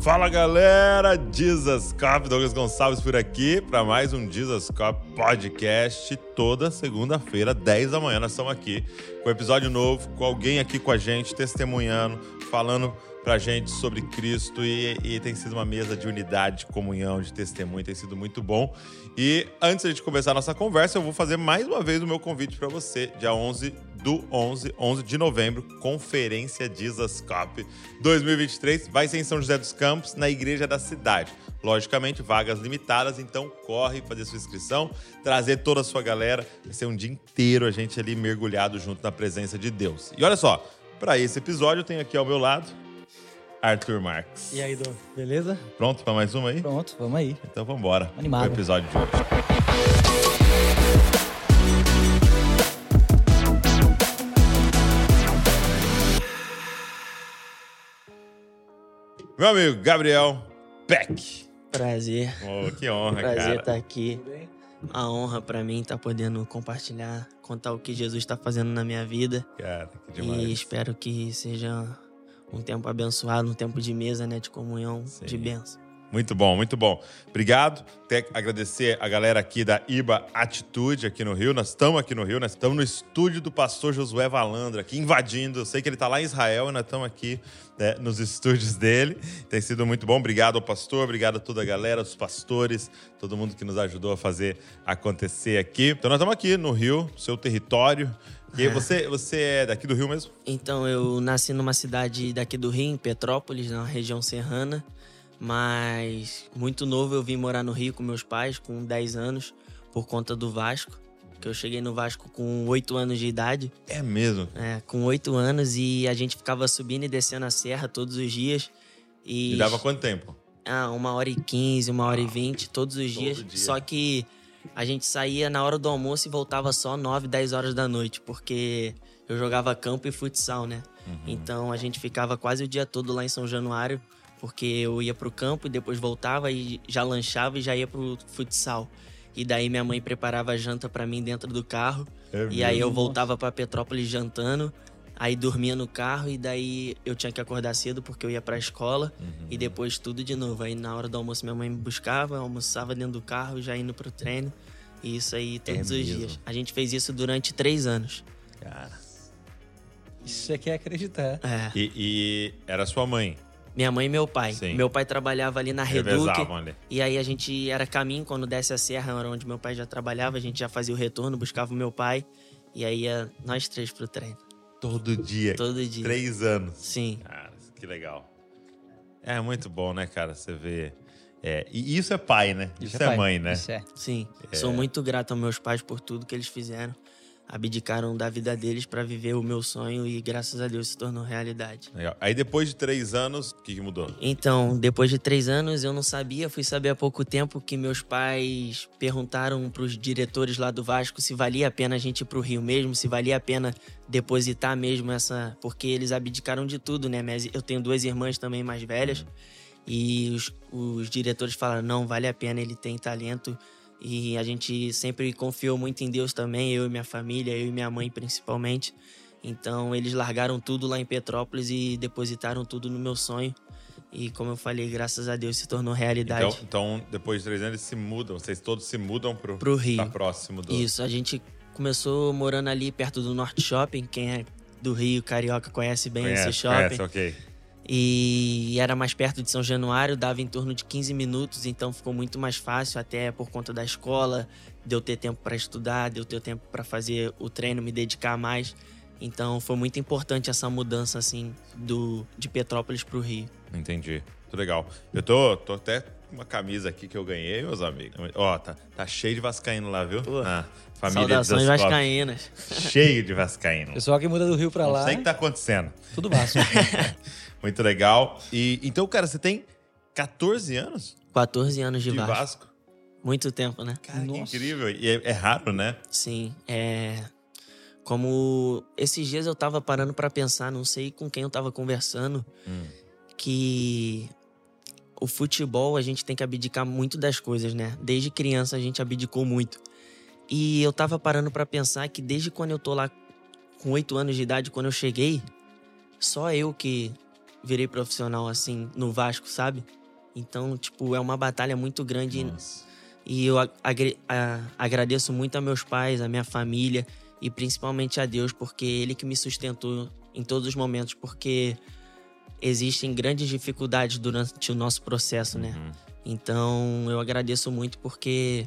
Fala galera, Jesus Cop, Douglas Gonçalves por aqui para mais um Jesus Cop podcast. Toda segunda-feira, 10 da manhã, nós estamos aqui com um episódio novo, com alguém aqui com a gente, testemunhando, falando pra gente sobre Cristo e, e, tem sido uma mesa de unidade, de comunhão, de testemunho, tem sido muito bom. E antes de começar a nossa conversa, eu vou fazer mais uma vez o meu convite para você, dia 11 do 11, 11 de novembro, Conferência Jesus Cop 2023, vai ser em São José dos Campos, na Igreja da Cidade. Logicamente, vagas limitadas, então corre fazer sua inscrição, trazer toda a sua galera, vai ser um dia inteiro a gente ali mergulhado junto na presença de Deus. E olha só, para esse episódio eu tenho aqui ao meu lado Arthur Marques. E aí, Dom, beleza? Pronto para mais uma aí? Pronto, vamos aí. Então vamos embora. Animado. O episódio de hoje. Meu amigo Gabriel Peck. Prazer. Oh, que honra, Prazer cara. estar aqui. A honra para mim estar podendo compartilhar, contar o que Jesus está fazendo na minha vida. Cara, que demais. E espero que seja um tempo abençoado, um tempo de mesa, né, de comunhão, Sim. de bênção. Muito bom, muito bom. Obrigado. Até agradecer a galera aqui da IBA Atitude aqui no Rio. Nós estamos aqui no Rio, nós estamos no estúdio do pastor Josué Valandra, aqui invadindo. Eu sei que ele está lá em Israel e nós estamos aqui né, nos estúdios dele. Tem sido muito bom. Obrigado ao pastor, obrigado a toda a galera, os pastores, todo mundo que nos ajudou a fazer acontecer aqui. Então nós estamos aqui no Rio, seu território. E aí, você, você é daqui do Rio mesmo? Então, eu nasci numa cidade daqui do Rio, em Petrópolis, na região serrana. Mas muito novo eu vim morar no Rio com meus pais, com 10 anos, por conta do Vasco. Que eu cheguei no Vasco com 8 anos de idade. É mesmo. É, com 8 anos e a gente ficava subindo e descendo a serra todos os dias. E, E dava quanto tempo? Ah, uma hora e quinze, uma hora e vinte, todos os dias. dia. Só que a gente saía na hora do almoço e voltava só 9, 10 horas da noite, porque eu jogava campo e futsal, né? Uhum. Então a gente ficava quase o dia todo lá em São Januário, porque eu ia pro campo e depois voltava e já lanchava e já ia pro futsal. E daí minha mãe preparava a janta pra mim dentro do carro. É E aí eu mesmo? voltava pra Petrópolis jantando, aí dormia no carro e daí eu tinha que acordar cedo porque eu ia pra escola Uhum. e depois tudo de novo. Aí na hora do almoço minha mãe me buscava, almoçava dentro do carro, já indo pro treino. E isso aí todos os É mesmo? dias. A gente fez isso durante três anos. Cara. Isso é que é acreditar. É. E, e era sua mãe. Minha mãe e meu pai. Sim. Meu pai trabalhava ali na ali. E aí a gente era caminho quando desce a serra, era onde meu pai já trabalhava, a gente já fazia o retorno, buscava o meu pai. E aí ia nós três pro treino. Todo dia. Todo dia. Três anos. Sim. Cara, que legal. É muito bom, né, cara? Você vê. É, e isso é pai, né? Isso, é, pai. mãe, né? Isso é. Sim, sou muito grato aos meus pais por tudo que eles fizeram. Abdicaram da vida deles pra viver o meu sonho e graças a Deus se tornou realidade. Legal. Aí depois de três anos, o que, que mudou? Então, depois de três anos, eu não sabia, fui saber há pouco tempo que meus pais perguntaram pros diretores lá do Vasco se valia a pena a gente ir pro Rio mesmo, se valia a pena depositar mesmo essa. Porque eles abdicaram de tudo, né? Mas eu tenho duas irmãs também mais velhas. E os, os diretores falaram: não, vale a pena, ele tem talento. E a gente sempre confiou muito em Deus também, eu e minha família, eu e minha mãe principalmente. Então eles largaram tudo lá em Petrópolis e depositaram tudo no meu sonho. E como eu falei, graças a Deus se tornou realidade. Então, então, depois de três anos, eles se mudam. Vocês todos se mudam pro, Pro Rio. Tá próximo do. Isso, a gente começou morando ali perto do Norte Shopping. Quem é do Rio, carioca, conhece bem Conhece, esse shopping. conhece, ok. E era mais perto de São Januário, dava em torno de 15 minutos, então ficou muito mais fácil, até por conta da escola, de eu ter tempo para estudar, de eu ter tempo para fazer o treino, me dedicar mais. Então foi muito importante essa mudança assim do de Petrópolis para o Rio. Entendi. Muito legal. Eu tô, tô até com uma camisa aqui que eu ganhei, meus amigos. Ó, tá, tá cheio de vascaíno lá, viu? Pô, Ah, família Saudações vascaínas. Cheio de vascaíno. Pessoal que muda do Rio pra Não lá, sei o que tá acontecendo. tudo Vasco. Muito legal. E então, cara, você tem 14 anos 14 anos de, de Vasco. Vasco? Muito tempo, né? Cara, que Nossa. incrível. E é, é raro, né? Sim, é. Como esses dias eu tava parando pra pensar, não sei com quem eu tava conversando, Hum. que o futebol a gente tem que abdicar muito das coisas, né? Desde criança a gente abdicou muito. E eu tava parando pra pensar que desde quando eu tô lá com oito anos de idade, quando eu cheguei, só eu que virei profissional assim no Vasco, sabe? Então, tipo, é uma batalha muito grande Nossa. e eu a- agre- a- agradeço muito a meus pais, a minha família e principalmente a Deus, porque Ele que me sustentou em todos os momentos, porque existem grandes dificuldades durante o nosso processo, né? Uhum. Então eu agradeço muito porque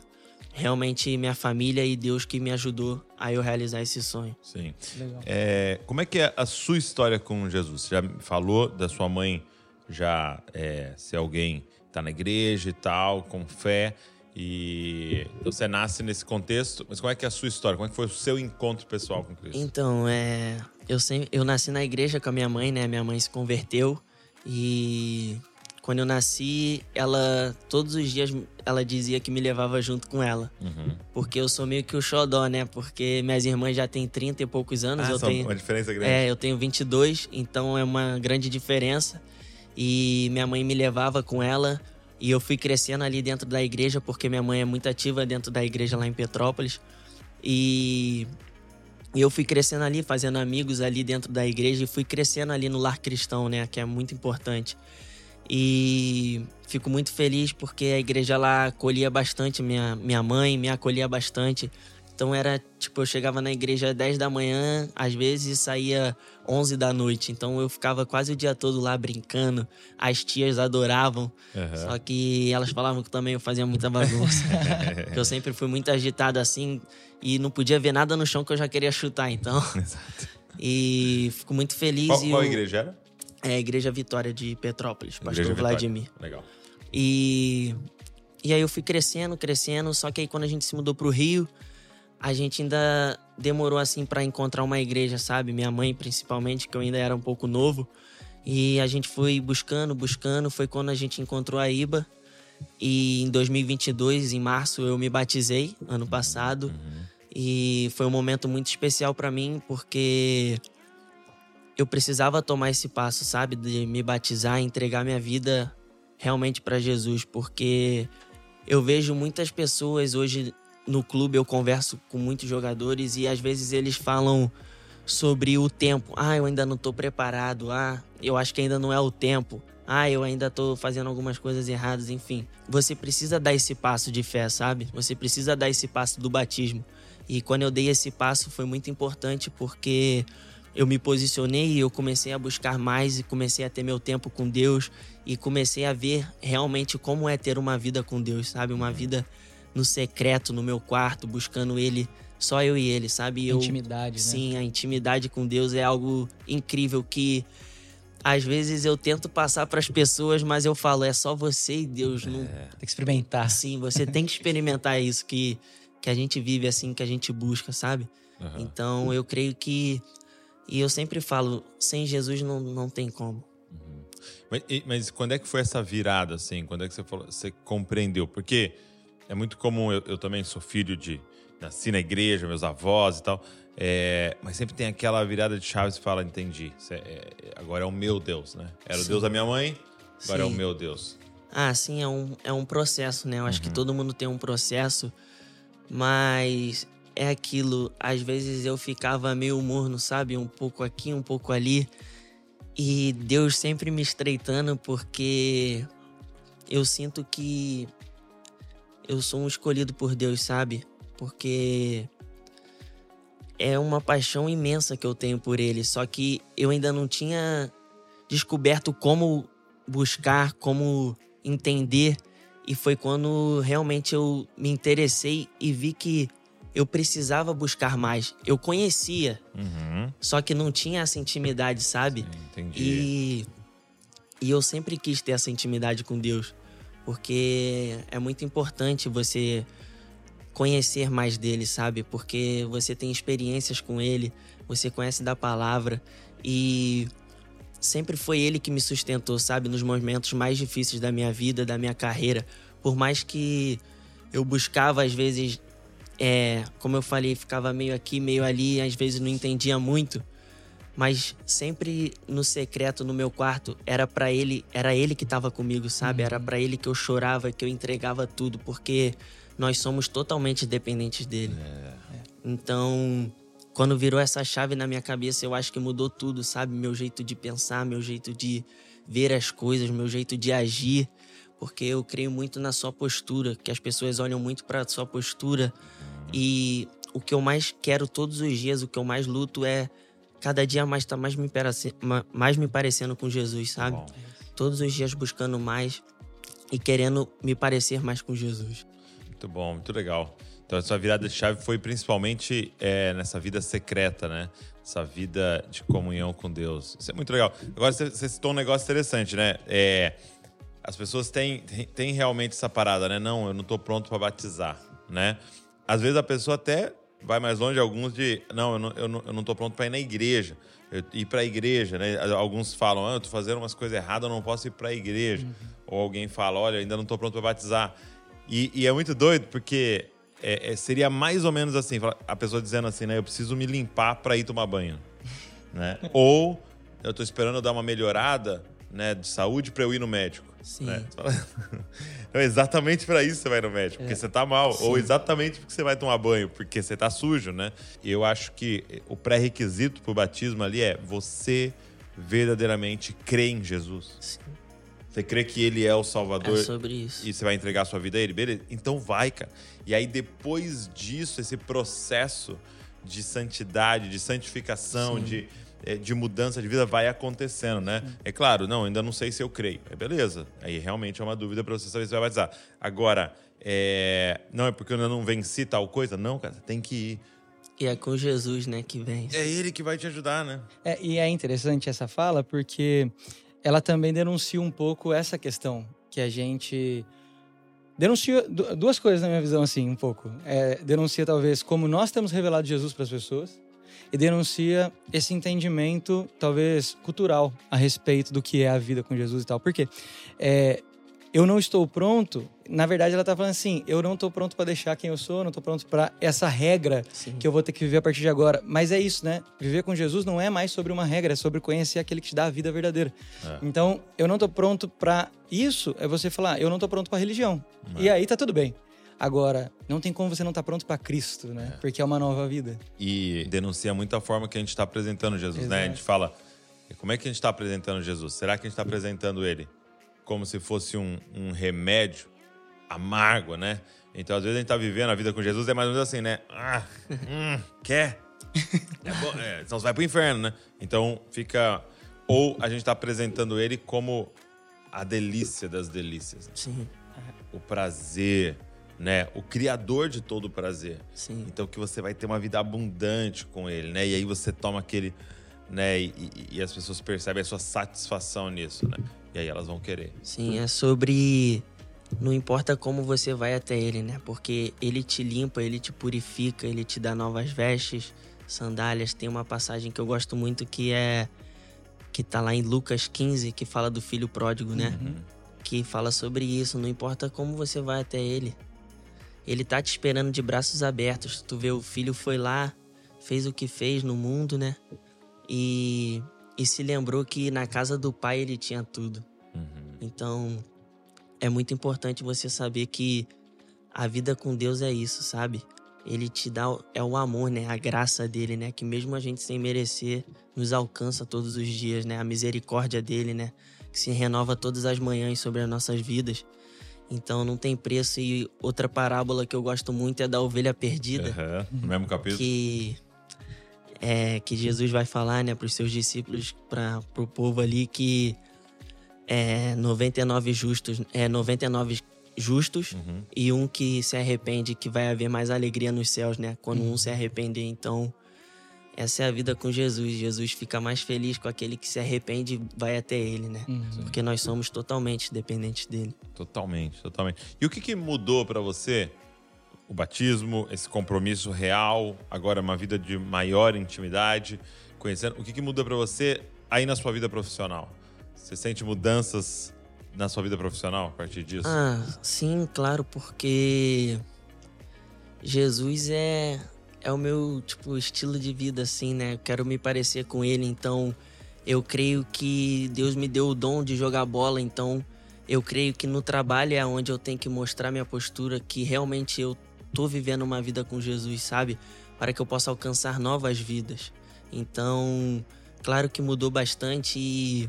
realmente minha família e Deus que me ajudou a eu realizar esse sonho. Sim. Legal. É, como é que é a sua história com Jesus? Você já me falou da sua mãe já é, ser alguém que tá na igreja e tal, com fé. E então você nasce nesse contexto, mas como é que é a sua história? Como é que foi o seu encontro pessoal com Cristo? Então, é, eu sempre, eu nasci na igreja com a minha mãe, né? Minha mãe se converteu e quando eu nasci, ela todos os dias ela dizia que me levava junto com ela, Uhum. porque eu sou meio que o xodó, né? Porque minhas irmãs já têm 30 e poucos anos, Ah, eu tenho uma diferença grande. É, eu tenho 22, então é uma grande diferença. E minha mãe me levava com ela e eu fui crescendo ali dentro da igreja, porque minha mãe é muito ativa dentro da igreja lá em Petrópolis. E eu fui crescendo ali, fazendo amigos ali dentro da igreja e fui crescendo ali no lar cristão, né, que é muito importante. E fico muito feliz porque a igreja lá acolhia bastante minha, minha mãe, me acolhia bastante. Então era, tipo, eu chegava na igreja 10 da manhã, às vezes saía 11 da noite. Então eu ficava quase o dia todo lá brincando. As tias adoravam. Aham. Só que elas falavam que também eu fazia muita bagunça. que eu sempre fui muito agitado assim e não podia ver nada no chão que eu já queria chutar, então. Exato. E fico muito feliz. Qual, qual eu- igreja era? É a Igreja Vitória de Petrópolis, Pastor Igreja Vitória. Vladimir. Legal. E, e aí eu fui crescendo, crescendo, só que aí quando a gente se mudou pro Rio, a gente ainda demorou assim pra encontrar uma igreja, sabe? Minha mãe principalmente, que eu ainda era um pouco novo. E a gente foi buscando, buscando, foi quando a gente encontrou a IBA. E em 2022, em março, eu me batizei, ano passado. E foi um momento muito especial pra mim, porque eu precisava tomar esse passo, sabe? De me batizar, entregar minha vida realmente para Jesus, porque eu vejo muitas pessoas hoje no clube, eu converso com muitos jogadores e às vezes eles falam sobre o tempo. Ah, eu ainda não tô preparado. Ah, eu acho que ainda não é o tempo. Ah, eu ainda tô fazendo algumas coisas erradas, enfim. Você precisa dar esse passo de fé, sabe? Você precisa dar esse passo do batismo. E quando eu dei esse passo foi muito importante porque eu me posicionei e eu comecei a buscar mais e comecei a ter meu tempo com Deus e comecei a ver realmente como é ter uma vida com Deus, sabe? Uma vida no secreto, no meu quarto, buscando Ele, só eu e Ele, sabe? Eu, Intimidade, né? Sim, a intimidade com Deus é algo incrível que às vezes eu tento passar para as pessoas, mas eu falo, é só você e Deus. Não... Tem que experimentar. Sim, você tem que experimentar isso que, que a gente vive assim, que a gente busca, sabe? Aham. Então eu creio que. E eu sempre falo, sem Jesus não, não tem como. Mas, e- mas quando é que foi essa virada, assim? Quando é que você, falou, você compreendeu? Porque é muito comum, eu, eu também sou filho de... Nasci na igreja, meus avós e tal. é, mas sempre tem aquela virada de chave e fala, entendi. É, agora é o meu Deus, né? Era o Sim. Deus da minha mãe, agora é o Sim. meu Deus. Ah, sim, é um, é um processo, né? Eu acho que todo mundo tem um processo, mas é aquilo. Às vezes eu ficava meio morno, sabe? Um pouco aqui, um pouco ali. E Deus sempre me estreitando, porque eu sinto que eu sou um escolhido por Deus, sabe? Porque é uma paixão imensa que eu tenho por Ele, só que eu ainda não tinha descoberto como buscar, como entender. E foi quando realmente eu me interessei e vi que eu precisava buscar mais. Eu conhecia, Uhum. só que não tinha essa intimidade, sabe? Entendi. E, e eu sempre quis ter essa intimidade com Deus, porque é muito importante você conhecer mais dele, sabe? Porque você tem experiências com ele, você conhece da palavra e sempre foi ele que me sustentou, sabe? Nos momentos mais difíceis da minha vida, da minha carreira. Por mais que eu buscava, às vezes, é, como eu falei, ficava meio aqui, meio ali, às vezes não entendia muito mas sempre no secreto no meu quarto era para ele era ele que tava comigo sabe? Era para ele que eu chorava que eu entregava tudo porque nós somos totalmente dependentes dele. Então quando virou essa chave na minha cabeça, eu acho que mudou tudo, sabe? Meu jeito de pensar, meu jeito de ver as coisas, meu jeito de agir, porque eu creio muito na sua postura, que as pessoas olham muito para sua postura e o que eu mais quero todos os dias, o que eu mais luto é cada dia mais tá mais me, mais me parecendo com Jesus, sabe? Bom. Todos os dias buscando mais e querendo me parecer mais com Jesus. Muito bom, muito legal. Então, a sua virada de chave foi principalmente é, nessa vida secreta, né? Essa vida de comunhão com Deus. Isso é muito legal. Agora, você, você citou um negócio interessante, né? É, as pessoas têm, têm, realmente essa parada, né? Não, eu não estou pronto para batizar, né? Às vezes a pessoa até vai mais longe, alguns de... Não, eu não, eu não, eu não tô pronto para ir na igreja. Eu, ir para a igreja, né? Alguns falam, ah, eu tô fazendo umas coisas erradas, eu não posso ir para a igreja. Uhum. Ou alguém fala, olha, ainda não estou pronto para batizar. E, e, é muito doido, porque é, é, seria mais ou menos assim, a pessoa dizendo assim, né? Eu preciso me limpar para ir tomar banho, né? ou eu tô esperando eu dar uma melhorada, né, de saúde para eu ir no médico. Sim. Né? Então, exatamente para isso você vai no médico, é. porque você tá mal, Sim. ou exatamente porque você vai tomar banho, porque você tá sujo, né? E eu acho que o pré-requisito pro batismo ali é você verdadeiramente crer em Jesus. Sim. Você crê que ele é o Salvador? É sobre isso. E você vai entregar a sua vida a ele? Beleza? Então vai, cara. E aí, depois disso, esse processo de santidade, de santificação, de, eh, de mudança de vida vai acontecendo, né? É claro, não, ainda não sei se eu creio. É beleza. Aí realmente é uma dúvida para você saber se vai batizar. Agora, é... não é porque eu ainda não venci tal coisa? Não, cara, você tem que ir. E é com Jesus, né, que vem. É ele que vai te ajudar, né? É, e é interessante essa fala porque ela também denuncia um pouco essa questão que a gente denuncia duas coisas na minha visão assim um pouco é, denuncia talvez como nós temos revelado Jesus para as pessoas e denuncia esse entendimento talvez cultural a respeito do que é a vida com Jesus e tal porque é, eu não estou pronto. Na verdade, ela tá falando assim: eu não estou pronto para deixar quem eu sou, não estou pronto para essa regra Sim. que eu vou ter que viver a partir de agora. Mas é isso, né? Viver com Jesus não é mais sobre uma regra, é sobre conhecer aquele que te dá a vida verdadeira. É. Então, eu não estou pronto para isso. É você falar: eu não estou pronto para religião. É. E aí tá tudo bem. Agora, não tem como você não estar tá pronto para Cristo, né? É. Porque é uma nova vida. E denuncia muito a forma que a gente está apresentando Jesus, Exato. né? A gente fala: como é que a gente está apresentando Jesus? Será que a gente está apresentando ele? como se fosse um, um remédio amargo, né? Então, às vezes, a gente tá vivendo a vida com Jesus, é mais ou menos assim, né? Ah, hum, quer? É bom, é, então você vai pro inferno, né? Então, fica... Ou a gente tá apresentando ele como a delícia das delícias. Sim. O prazer, né? O criador de todo o prazer. Sim. Então, que você vai ter uma vida abundante com ele, né? E aí você toma aquele... Né? E, e, e as pessoas percebem a sua satisfação nisso, né? E aí elas vão querer. Sim, é sobre. Não importa como você vai até ele, né? Porque ele te limpa, ele te purifica, ele te dá novas vestes, sandálias. Tem uma passagem que eu gosto muito que é. que tá lá em Lucas 15, que fala do filho pródigo, né? Uhum. Que fala sobre isso. Não importa como você vai até ele. Ele tá te esperando de braços abertos. Tu vê, o filho foi lá, fez o que fez no mundo, né? E e se lembrou que na casa do pai ele tinha tudo. Uhum. Então, é muito importante você saber que a vida com Deus é isso, sabe? Ele te dá é o amor, né? A graça dele, né? Que mesmo a gente sem merecer nos alcança todos os dias, né? A misericórdia dele, né? Que se renova todas as manhãs sobre as nossas vidas. Então não tem preço. E outra parábola que eu gosto muito é da ovelha perdida. Uhum, no mesmo capítulo. Que é, que Jesus vai falar né, para os seus discípulos, para o povo ali, que é 99 justos, é 99 justos uhum. e um que se arrepende, que vai haver mais alegria nos céus, né? Quando uhum. um se arrepender. Então, essa é a vida com Jesus. Jesus fica mais feliz com aquele que se arrepende e vai até ele, né? Uhum. Porque nós somos totalmente dependentes dele. Totalmente, totalmente. E o que, que mudou para você o batismo, esse compromisso real, agora uma vida de maior intimidade, conhecendo. O que, que muda para você aí na sua vida profissional? Você sente mudanças na sua vida profissional a partir disso? Ah, sim, claro, porque Jesus é é o meu tipo estilo de vida assim, né? Quero me parecer com ele, então eu creio que Deus me deu o dom de jogar bola, então eu creio que no trabalho é onde eu tenho que mostrar minha postura que realmente eu tô vivendo uma vida com Jesus, sabe? para que eu possa alcançar novas vidas. Então, claro que mudou bastante e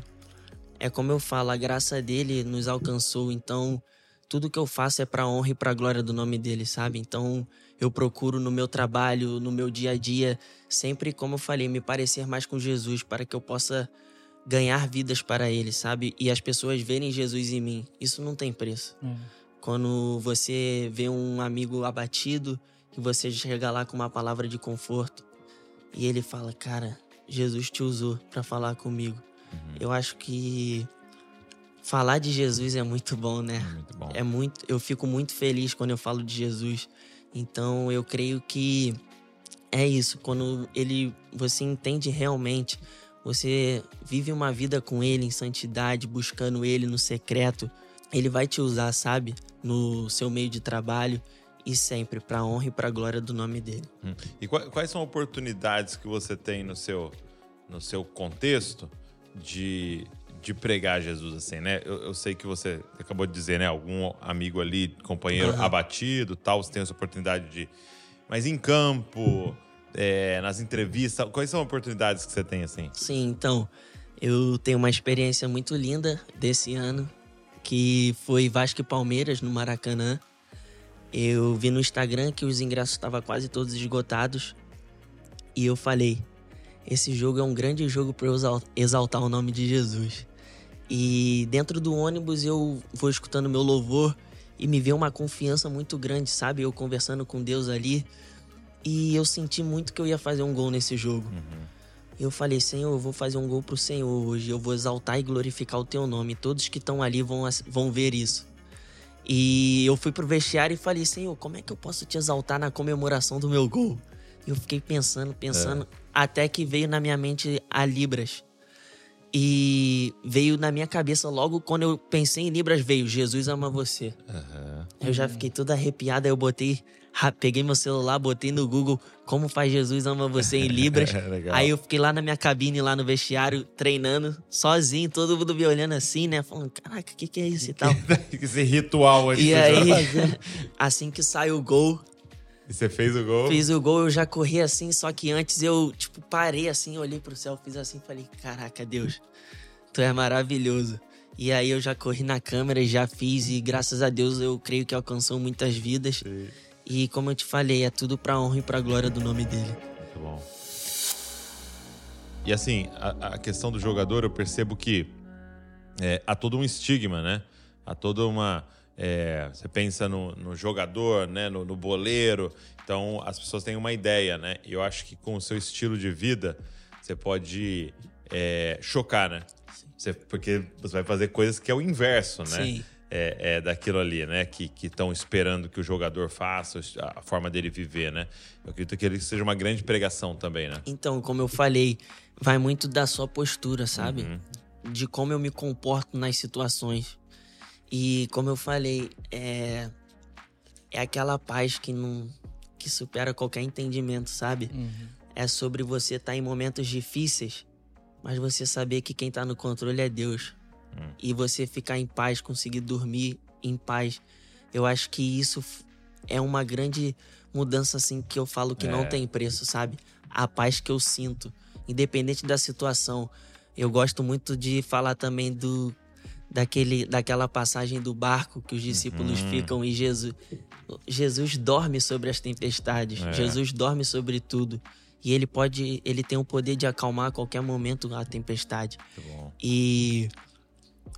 é como eu falo, a graça dele nos alcançou. Então, tudo que eu faço é para honra e para glória do nome dele, sabe? Então, eu procuro no meu trabalho, no meu dia a dia, sempre, como eu falei, me parecer mais com Jesus para que eu possa ganhar vidas para ele, sabe? E as pessoas verem Jesus em mim. Isso não tem preço. É. Quando você vê um amigo abatido, que você chega lá com uma palavra de conforto e ele fala, cara, Jesus te usou para falar comigo. Eu acho que falar de Jesus é muito bom, né? Muito bom. É muito, eu fico muito feliz quando eu falo de Jesus. Então eu creio que é isso, quando ele você entende realmente, você vive uma vida com ele em santidade, buscando ele no secreto, ele vai te usar, sabe? No seu meio de trabalho e sempre para honra e para glória do nome dele. Hum. E qua- quais são oportunidades que você tem no seu, no seu contexto de, de pregar Jesus, assim, né? Eu, eu sei que você acabou de dizer, né? Algum amigo ali, companheiro Aham. abatido, tal, você tem essa oportunidade de... Mas em campo, é, nas entrevistas, quais são oportunidades que você tem, assim? Sim, então, eu tenho uma experiência muito linda desse ano, que foi Vasco e Palmeiras no Maracanã. Eu vi no Instagram que os ingressos estavam quase todos esgotados e eu falei: esse jogo é um grande jogo para eu exal- exaltar o nome de Jesus. E dentro do ônibus eu vou escutando meu louvor e me veio uma confiança muito grande, sabe? Eu conversando com Deus ali. E eu senti muito que eu ia fazer um gol nesse jogo. Eu falei, Senhor, eu vou fazer um gol pro Senhor hoje. Eu vou exaltar e glorificar o teu nome. Todos que estão ali vão, vão ver isso. E eu fui pro vestiário e falei, Senhor, como é que eu posso te exaltar na comemoração do meu gol? E eu fiquei pensando, pensando, até que veio na minha mente a Libras. E veio na minha cabeça logo quando eu pensei em Libras, veio Jesus ama você. Aham. Eu já fiquei toda arrepiada, eu botei, peguei meu celular, botei no Google como faz Jesus ama você em Libras. É. Aí eu fiquei lá na minha cabine, lá no vestiário, treinando, sozinho, todo mundo me olhando assim, né? Falando, caraca, o que, que é isso e tal. Esse ritual antes e aí, assim que saiu o gol, E você fez o gol? fiz o gol, eu já corri assim, só que antes eu, tipo, parei assim, olhei pro céu, fiz assim, falei, caraca, Deus, tu é maravilhoso. E aí eu já corri na câmera e já fiz, e graças a Deus eu creio que alcançou muitas vidas. Sim. E como eu te falei, é tudo pra honra e pra glória do nome dele. Muito bom. E assim, a, a questão do jogador, eu percebo que é, há todo um estigma, né? Há toda uma. é, você pensa no, no jogador, né? No, no boleiro. Então, as pessoas têm uma ideia, né? E eu acho que com o seu estilo de vida, você pode é, chocar, né? Você- porque você vai fazer coisas que é o inverso, né? Sim. é, é daquilo ali, né? Que estão esperando que o jogador faça, a forma dele viver, né? Eu acredito que ele seja uma grande pregação também, né? Então, como eu falei, vai muito da sua postura, sabe? Uhum. De como eu me comporto nas situações. E como eu falei, é é aquela paz que não que supera qualquer entendimento, sabe? Uhum. É sobre você estar em momentos difíceis, mas você saber que quem tá no controle é Deus. Hum. E você ficar em paz, conseguir dormir em paz. Eu acho que isso é uma grande mudança assim que eu falo que É. não tem preço, sabe? A paz que eu sinto, independente da situação. Eu gosto muito de falar também do daquele daquela passagem do barco que os discípulos Uhum. ficam e Jesus Jesus dorme sobre as tempestades. É. Jesus dorme sobre tudo. E ele pode, ele tem o poder de acalmar a qualquer momento a tempestade. E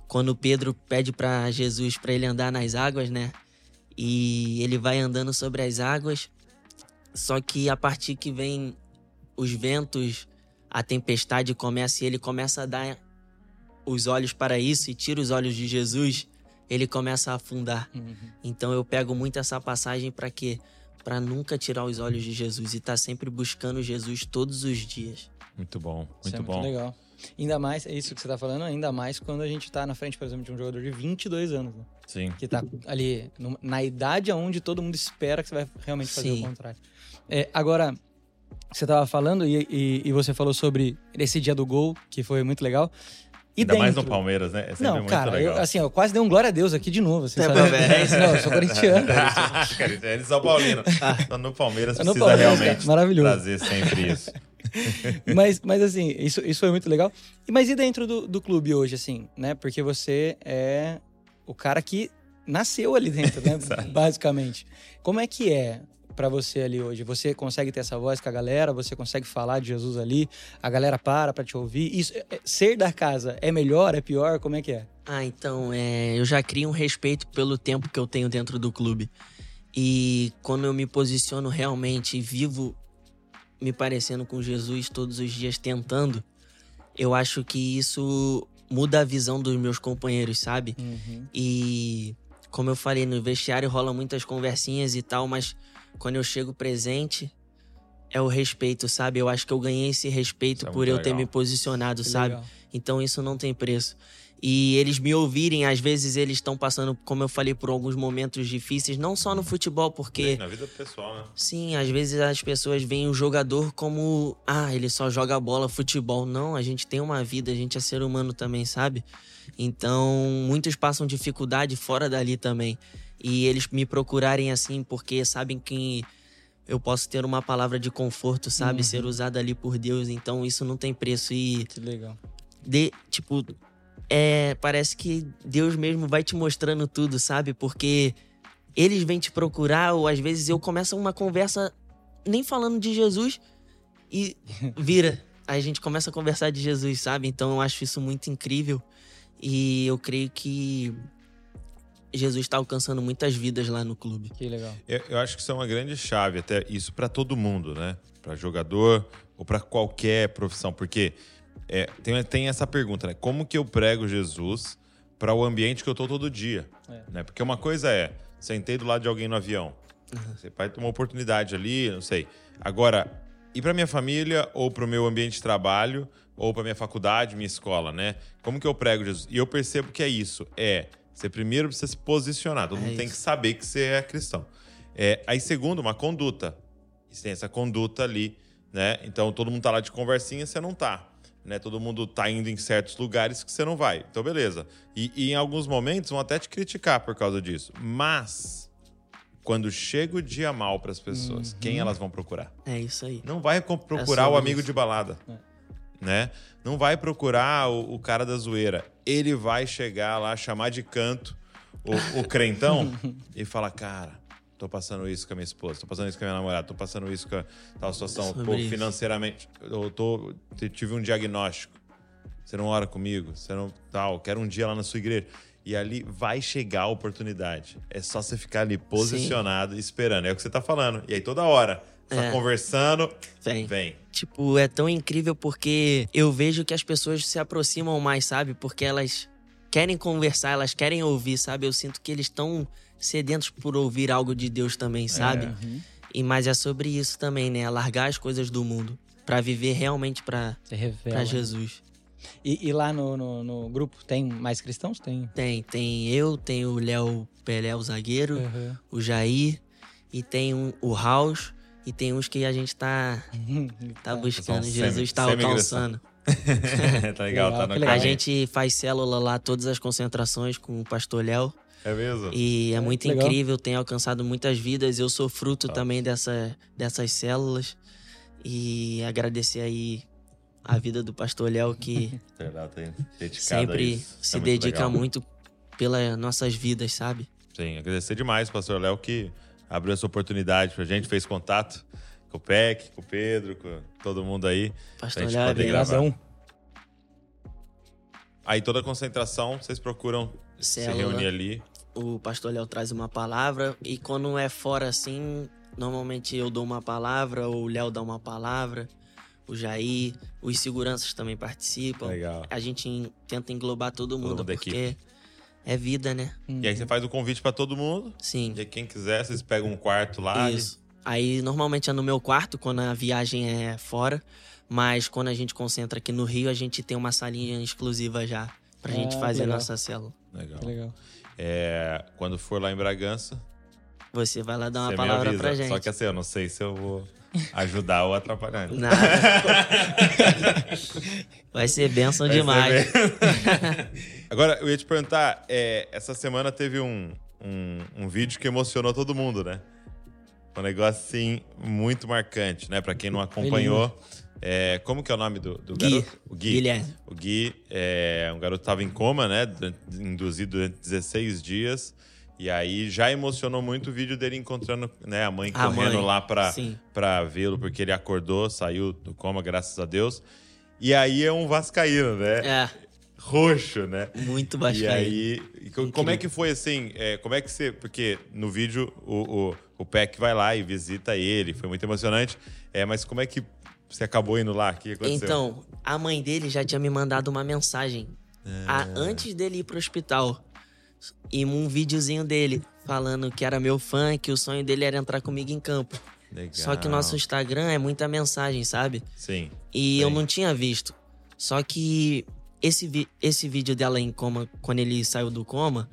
quando Pedro pede para Jesus para ele andar nas águas, né? E ele vai andando sobre as águas, só que a partir que vem os ventos, a tempestade começa e ele começa a dar os olhos para isso e tira os olhos de Jesus, ele começa a afundar. Uhum. Então eu pego muito essa passagem para quê? Para nunca tirar os olhos de Jesus e estar sempre buscando Jesus todos os dias. Muito bom. Isso Muito é bom. muito legal. Ainda mais, é isso que você tá falando, ainda mais quando a gente tá na frente, por exemplo, de um jogador de 22 anos, né? Sim. Que tá ali no- na idade onde todo mundo espera que você vai realmente fazer Sim. o contrário. É, agora, você tava falando e, e- e você falou sobre esse dia do gol, que foi muito legal. E Ainda mais no Palmeiras, né? É sempre não, muito cara, legal. eu, assim, eu quase dei um glória a Deus aqui de novo. Assim, É sabe? palmeirense? Não, eu sou corintiano. Ele é São Paulino. Então, no Palmeiras. No precisa Palmeiras, realmente cara, maravilhoso. trazer sempre isso. mas, mas assim, isso, isso foi muito legal. E, mas e dentro do, do clube hoje, assim, né? Porque você é o cara que nasceu ali dentro, né? Basicamente. Como é que é pra você ali hoje? Você consegue ter essa voz com a galera? Você consegue falar de Jesus ali? A galera para pra te ouvir? Isso, é- é- ser da casa é melhor, é pior? Como é que é? Ah, então, é, eu já crio um respeito pelo tempo que eu tenho dentro do clube. E quando eu me posiciono realmente e vivo me parecendo com Jesus todos os dias tentando, eu acho que isso muda a visão dos meus companheiros, sabe? E como eu falei, no vestiário rola muitas conversinhas e tal, mas quando eu chego presente é o respeito, sabe? Eu acho que eu ganhei esse respeito é por eu ter legal. me posicionado, Que sabe? legal. Então isso não tem preço. E eles me ouvirem, às vezes eles estão passando, como eu falei, por alguns momentos difíceis, não só no futebol, porque Na vida pessoal, né? sim, às vezes as pessoas veem o jogador como, ah, ele só joga bola, futebol. Não, a gente tem uma vida, a gente é ser humano também, sabe? Então, muitos passam dificuldade fora dali também. E eles me procurarem assim porque sabem que eu posso ter uma palavra de conforto, sabe? Uhum. Ser usada ali por Deus. Então, isso não tem preço. E Que legal. de, tipo, é, parece que Deus mesmo vai te mostrando tudo, sabe? Porque eles vêm te procurar, ou às vezes eu começo uma conversa nem falando de Jesus e vira. Aí a gente começa a conversar de Jesus, sabe? Então eu acho isso muito incrível e eu creio que Jesus está alcançando muitas vidas lá no clube. Que legal. Eu, eu acho que isso é uma grande chave, até isso para todo mundo, né? Para jogador ou para qualquer profissão, porque é, tem, tem essa pergunta, né? Como que eu prego Jesus para o ambiente que eu tô todo dia? É. Né? Porque uma coisa é, sentei do lado de alguém no avião, você vai ter uma oportunidade ali, não sei. Agora, e para minha família ou para o meu ambiente de trabalho ou para minha faculdade, minha escola, né? Como que eu prego Jesus? E eu percebo que é isso, é você primeiro precisa se posicionar, todo É mundo tem isso. que saber que você é cristão. É, aí segundo, uma conduta. Você tem essa conduta ali, né? Então todo mundo tá lá de conversinha, você não tá. Né? Todo mundo tá indo em certos lugares que você não vai. Então, beleza. E, e em alguns momentos vão até te criticar por causa disso. Mas quando chega o dia mal para as pessoas, quem elas vão procurar? É isso aí. Não vai co- procurar sobre o amigo isso. de balada. É. Né? Não vai procurar o, o cara da zoeira. Ele vai chegar lá, chamar de canto o, o crentão e falar: Cara, tô passando isso com a minha esposa, tô passando isso com a minha namorada, tô passando isso com a tal situação. Pô, financeiramente, eu tô, tive um diagnóstico. Você não ora comigo, você não. Tal, quero um dia lá na sua igreja. E ali vai chegar a oportunidade. É só você ficar ali posicionado, esperando. É o que você tá falando. E aí toda hora, tá É. conversando, Vem. vem. Tipo, é tão incrível porque eu vejo que as pessoas se aproximam mais, sabe? Porque elas querem conversar, elas querem ouvir, sabe? Eu sinto que eles estão sedentos por ouvir algo de Deus também, sabe? Uhum. E mas é sobre isso também, né? Largar as coisas do mundo Pra viver realmente revela. pra Jesus. E, e lá no, no, no grupo tem mais cristãos? Tem. Tem, tem eu, tem o Léo Pelé, o zagueiro, Uhum. o Jair e tem um, o House e tem uns que a gente tá tá buscando, São Jesus tá semi-cristãos. alcançando. tá legal, tá no. A caminho. gente faz célula lá, todas as concentrações com o pastor Léo. É mesmo? E é muito legal. incrível, tem alcançado muitas vidas. Eu sou fruto Top. também dessa, dessas células. E agradecer aí a vida do pastor Léo, que sempre isso. se É muito dedica legal. muito pelas nossas vidas, sabe? Sim, agradecer demais, pastor Léo, que abriu essa oportunidade pra gente, fez contato com o PEC, com o Pedro, com todo mundo aí. Pastor gente Léo é poder gravar. Aí toda a concentração, vocês procuram se Célula. reunir ali. o pastor Léo traz uma palavra e quando é fora assim, normalmente eu dou uma palavra ou o Léo dá uma palavra, o Jair, os seguranças também participam. Legal. A gente en- tenta englobar todo mundo mundo da porque é vida, né? E aí você faz o convite pra todo mundo. Sim. E aí quem quiser, vocês pegam um quarto lá. e- Isso. Aí normalmente é no meu quarto quando a viagem é fora, mas quando a gente concentra aqui no Rio, a gente tem uma salinha exclusiva já pra Ah, gente fazer legal. nossa célula. Legal. Legal. É, quando for lá em Bragança, Você vai lá dar uma palavra avisa. pra gente. Só que assim, eu não sei se eu vou ajudar ou atrapalhar. Nada. Vai ser bênção Vai ser demais. Agora, eu ia te perguntar, é, essa semana teve um, um, um vídeo que emocionou todo mundo, né? Um negócio, assim, muito marcante, né? Pra quem não acompanhou. É, como que é o nome do, do Gui. garoto? O Gui. Guilherme. O Gui, é, um garoto que tava em coma, né? Induzido durante 16 dias. E aí já emocionou muito o vídeo dele encontrando né, a mãe A correndo mãe, lá pra, sim. pra vê-lo, porque ele acordou, saiu do coma, graças a Deus. E aí é um vascaíno, né? É, Roxo, né? muito E vascaíno. aí, e co- como é que foi assim? é, como é que você. Porque no vídeo o, o, o Peck vai lá e visita ele, foi muito emocionante. É, mas como é que você acabou indo lá? O que aconteceu? Então, a mãe dele já tinha me mandado uma mensagem Ah. a- antes dele ir pro hospital. E um videozinho dele falando que era meu fã, que o sonho dele era entrar comigo em campo. Legal. Só que o nosso Instagram é muita mensagem, sabe? Sim. E eu Sim. não tinha visto. Só que esse, vi- esse vídeo dela em coma, quando ele saiu do coma,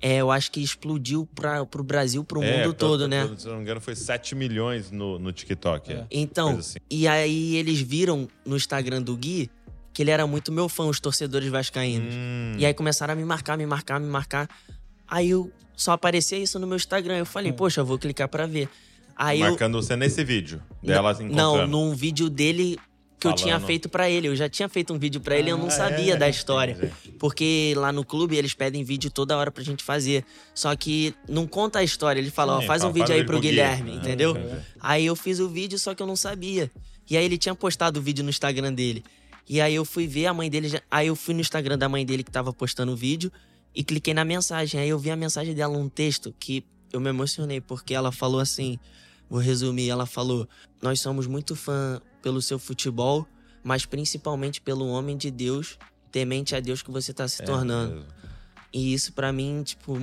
é, eu acho que explodiu pra, pro Brasil, pro É, mundo todo, né? Se eu não me engano, foi 7 milhões no, no TikTok. É. Então, assim. e aí eles viram no Instagram do Gui que ele era muito meu fã, os torcedores vascaínos. Hum, E aí começaram a me marcar, me marcar, me marcar. Aí eu só aparecia isso no meu Instagram. Eu falei, poxa, eu vou clicar pra ver. Aí eu marcando você nesse vídeo dela Não, num vídeo dele que eu tinha Falando. feito pra ele. Eu já tinha feito um vídeo pra ele, eu não Ah, sabia é? da história. Entendi. Porque lá no clube eles pedem vídeo toda hora pra gente fazer. Só que não conta a história. Ele fala, ó, Sim, faz um vídeo aí pro pro Gui. Guilherme, Ah, entendeu? entendi. Aí eu fiz o vídeo, só que eu não sabia. E aí ele tinha postado o vídeo no Instagram dele. E aí eu fui ver a mãe dele. já- Aí eu fui no Instagram da mãe dele que tava postando o vídeo e cliquei na mensagem. Aí eu vi a mensagem dela, um texto que eu me emocionei, porque ela falou assim. Vou resumir, ela falou: Nós somos muito fã pelo seu futebol, mas principalmente pelo homem de Deus, temente a Deus que você tá se É tornando. E isso pra mim, tipo,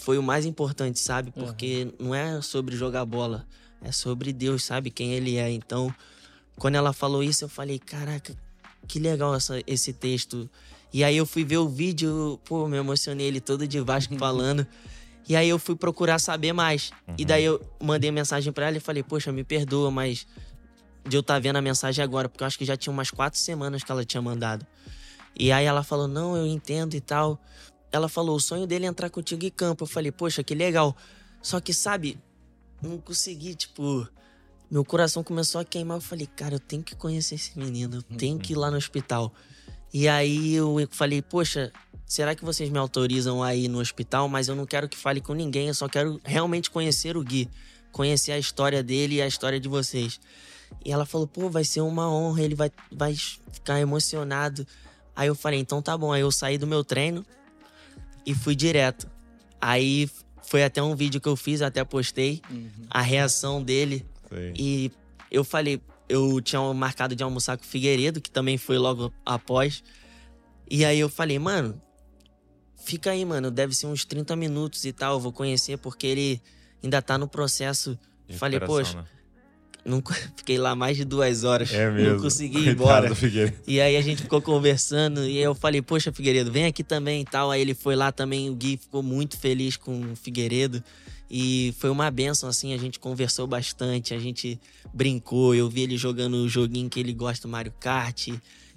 foi o mais importante, sabe? Porque não é sobre jogar bola, é sobre Deus, sabe? Quem ele é. Então, quando ela falou isso, eu falei, caraca, que legal essa, esse texto. E aí eu fui ver o vídeo, pô, me emocionei ele todo de Vasco falando. E aí eu fui procurar saber mais. E daí eu mandei mensagem pra ela e falei, poxa, me perdoa, mas de eu estar vendo a mensagem agora, porque eu acho que já tinha umas quatro semanas que ela tinha mandado. E aí ela falou, não, eu entendo e tal. Ela falou, o sonho dele é entrar contigo em campo. Eu falei, poxa, que legal. Só que, sabe, não consegui, tipo. Meu coração começou a queimar. Eu falei, cara, eu tenho que conhecer esse menino, eu tenho que ir lá no hospital. E aí eu falei, poxa, será que vocês me autorizam a ir no hospital? Mas eu não quero que fale com ninguém, eu só quero realmente conhecer o Gui. Conhecer a história dele e a história de vocês. E ela falou, pô, vai ser uma honra, ele vai, vai ficar emocionado. Aí eu falei, então tá bom. Aí eu saí do meu treino e fui direto. Aí foi até um vídeo que eu fiz, até postei, a reação dele. Sim. E eu falei, eu tinha marcado de almoçar com o Figueiredo, que também foi logo após. E aí eu falei, mano, fica aí, mano, deve ser uns 30 minutos e tal, eu vou conhecer, porque ele ainda tá no processo. Falei, poxa, né? Não, fiquei lá mais de duas horas. É mesmo. Não consegui ir embora. E aí a gente ficou conversando e eu falei, poxa, Figueiredo, vem aqui também e tal. Aí ele foi lá também, o Gui ficou muito feliz com o Figueiredo. E foi uma benção, assim, a gente conversou bastante, a gente brincou, eu vi ele jogando o joguinho que ele gosta, o Mario Kart.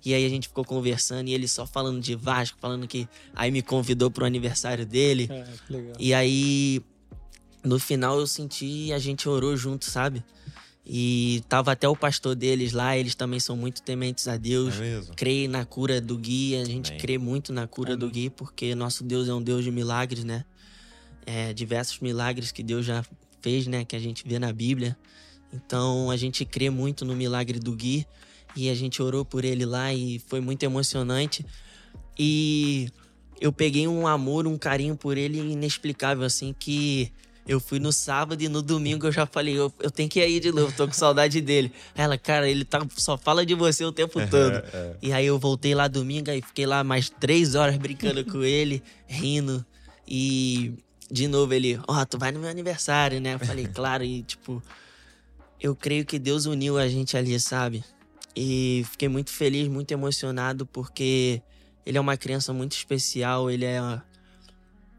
E aí a gente ficou conversando e ele só falando de Vasco, falando que aí me convidou pro aniversário dele. Legal. E aí, no final, eu senti e a gente orou junto, sabe? E tava até o pastor deles lá, eles também são muito tementes a Deus. É? Creem na cura do Gui, a gente Amém. crê muito na cura do Gui, porque nosso Deus é um Deus de milagres, né? É, diversos milagres que Deus já fez, né? Que a gente vê na Bíblia. Então a gente crê muito no milagre do Gui e a gente orou por ele lá e foi muito emocionante. E eu peguei um amor, um carinho por ele inexplicável, assim, que eu fui no sábado e no domingo eu já falei, eu, eu tenho que ir aí de novo, tô com saudade dele. Ela, cara, ele tá, só fala de você o tempo todo. É, E aí eu voltei lá domingo e fiquei lá mais três horas brincando com ele, rindo. E de novo ele, ó, tu vai no meu aniversário, né? Eu falei, claro, e tipo, eu creio que Deus uniu a gente ali, sabe? E fiquei muito feliz, muito emocionado, porque ele é uma criança muito especial, ele é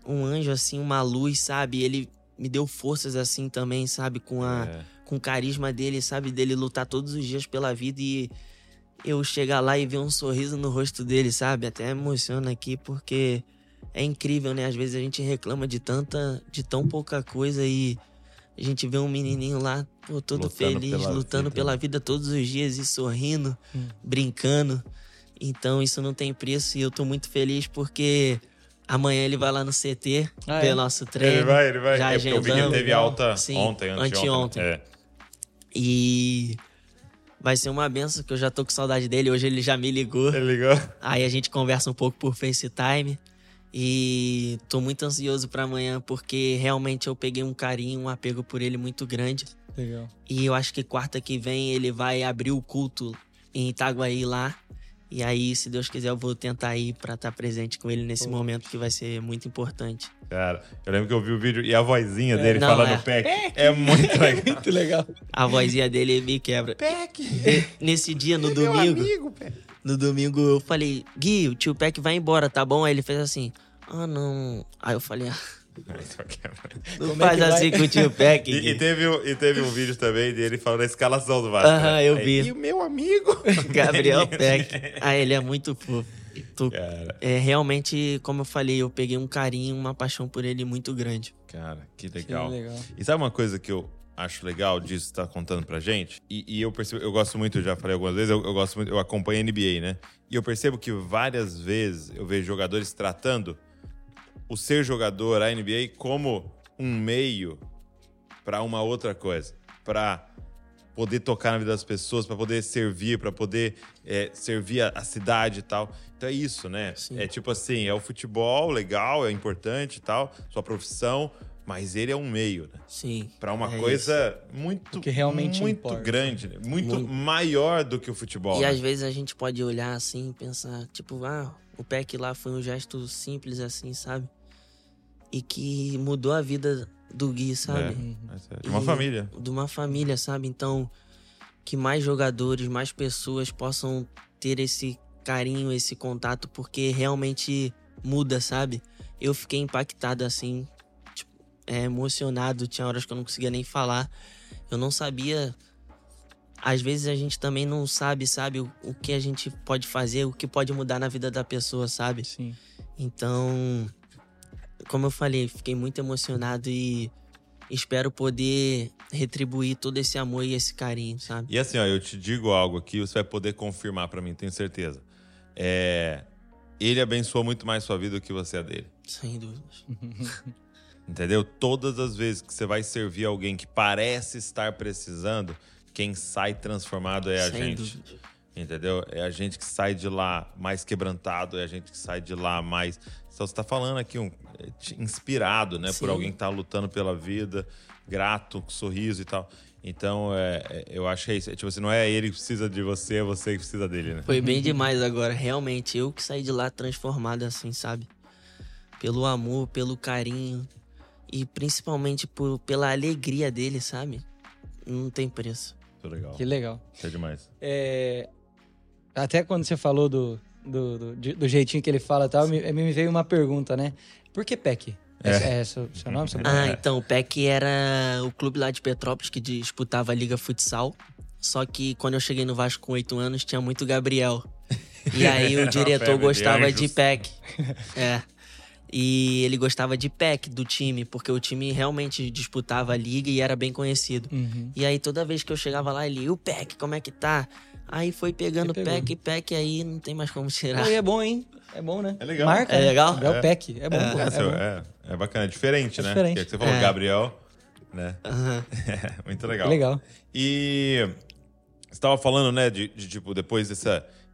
um anjo, assim, uma luz, sabe? Ele me deu forças assim também, sabe? Com a, é. com o carisma dele, sabe? Dele lutar todos os dias pela vida e eu chegar lá e ver um sorriso no rosto dele, sabe? Até emociona aqui porque é incrível, né? Às vezes a gente reclama de tanta, de tão pouca coisa e a gente vê um menininho lá, pô, todo Lutando feliz, pela lutando vida. pela vida todos os dias e sorrindo, brincando. Então isso não tem preço e eu tô muito feliz porque amanhã ele vai lá no CT Ah, ver é? nosso treino. Ele vai, ele vai. Já é porque que ele agendamos. teve alta Sim, ontem, anteontem. anteontem. É. E vai ser uma benção que eu já tô com saudade dele. Hoje ele já me ligou. Ele ligou. Aí a gente conversa um pouco por FaceTime. E tô muito ansioso pra amanhã porque realmente eu peguei um carinho, um apego por ele muito grande. Legal. E eu acho que quarta que vem ele vai abrir o culto em Itaguaí lá. E aí, se Deus quiser, eu vou tentar ir pra estar presente com ele nesse momento que vai ser muito importante. Cara, eu lembro que eu vi o vídeo e a vozinha dele Não, falando é. PEC é muito legal. Muito legal. A vozinha dele me quebra. PEC! E nesse dia, no Meu domingo, amigo, PEC. no domingo eu falei, Gui, o tio Peck vai embora, tá bom? Aí ele fez assim, ah, não. Aí eu falei, ah, não Como é faz vai? assim com o tio Peck. E, e teve, um- e teve um vídeo também dele falando a escalação do Vasco. Aham, né? eu Aí, vi. E o meu amigo? Gabriel Peck. Ah, ele é muito fofo. Cara, é, realmente, como eu falei, eu peguei um carinho, uma paixão por ele muito grande. cara, que Que legal. legal. E sabe uma coisa que eu acho legal disso você tá contando pra gente? E, e eu percebo, eu gosto muito, já falei algumas vezes, eu, eu gosto muito, eu acompanho a NBA, né? E eu percebo que várias vezes eu vejo jogadores tratando o ser jogador, a NBA, como um meio pra uma outra coisa. Pra poder tocar na vida das pessoas, pra poder servir, pra poder é, servir a, a cidade e tal. Então é isso, né? Sim. É tipo assim, é o futebol legal, é importante e tal, sua profissão, mas ele é um meio, né? Sim. Pra uma é coisa muito, que realmente muito importa. grande, né? muito, Muito. maior do que o futebol. E né? às vezes a gente pode olhar assim e pensar, tipo, ah, o Peck lá foi um gesto simples assim, sabe? E que mudou a vida do Gui, sabe? Uhum. Mas é Uma E- família. De uma família, sabe? Então, que mais jogadores, mais pessoas possam ter esse carinho, esse contato, porque realmente muda, sabe? Eu fiquei impactado assim, tipo, é, emocionado. Tinha horas que eu não conseguia nem falar. Eu não sabia. Às vezes a gente também não sabe, sabe, o, o que a gente pode fazer, o que pode mudar na vida da pessoa, sabe? Sim. Então, como eu falei, fiquei muito emocionado e espero poder retribuir todo esse amor e esse carinho, sabe? E assim, ó, eu te digo algo aqui, você vai poder confirmar pra mim, tenho certeza. É, ele abençoou muito mais sua vida do que você a dele. Sem dúvidas. Entendeu? Todas as vezes que você vai servir alguém que parece estar precisando, quem sai transformado é a Sem gente. dúvidas. Entendeu? É a gente que sai de lá mais quebrantado, é a gente que sai de lá mais. Então, você tá falando aqui, um, te- inspirado, né? Por Sim. alguém que tá lutando pela vida, grato, com sorriso e tal. Então, é, é, eu acho que é isso. É, tipo assim, não é ele que precisa de você, é você que precisa dele, né? Foi bem demais agora, realmente. Eu que saí de lá transformado assim, sabe? Pelo amor, pelo carinho e principalmente por, pela alegria dele, sabe? Não tem preço. Muito legal. Que legal. Isso é demais. É, até quando você falou do, do, do, de- do jeitinho que ele fala e tal, me, me veio uma pergunta, né? Por que PEC? É, é, é seu, seu nome? Seu nome? Ah, então, o PEC era o clube lá de Petrópolis que disputava a Liga Futsal. Só que quando eu cheguei no Vasco com oito anos, tinha muito Gabriel. E aí o diretor de gostava de anjos. PEC. É. E ele gostava de PEC do time, porque o time realmente disputava a liga e era bem conhecido. Uhum. E aí toda vez que eu chegava lá, ele, e o PEC, como é que tá? Aí foi pegando E. PEC, PEC, aí não tem mais como tirar. E é bom, hein? É bom, né? É legal. Marca. É né? legal? É o PEC. É bom, pô. É, É seu- bom. é, é bacana, é diferente, É né? diferente. Que é que você falou, É. Gabriel, né? É, muito legal. Legal. E você estava falando, né, de, de, tipo, depois desse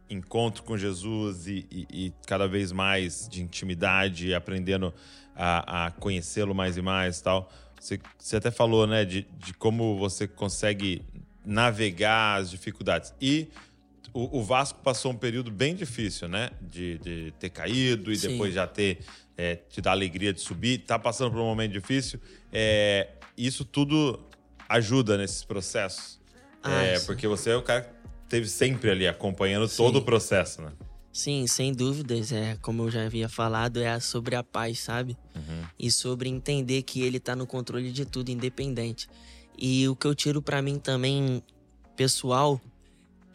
encontro com Jesus e, e- e cada vez mais de intimidade, aprendendo a, a conhecê-lo mais e mais e tal. Você, você até falou, né, de, de como você consegue navegar as dificuldades. E o, o Vasco passou um período bem difícil, né? De, de ter caído e Sim. depois já ter é, te dar alegria de subir. Tá passando por um momento difícil. É, isso tudo ajuda nesses processos. Ah, é, porque você é o cara que teve sempre ali acompanhando Sim. todo o processo, né? Sim, sem dúvidas. É, como eu já havia falado, é sobre a paz, sabe? Uhum. E sobre entender que ele tá no controle de tudo, independente. E o que eu tiro para mim também, pessoal,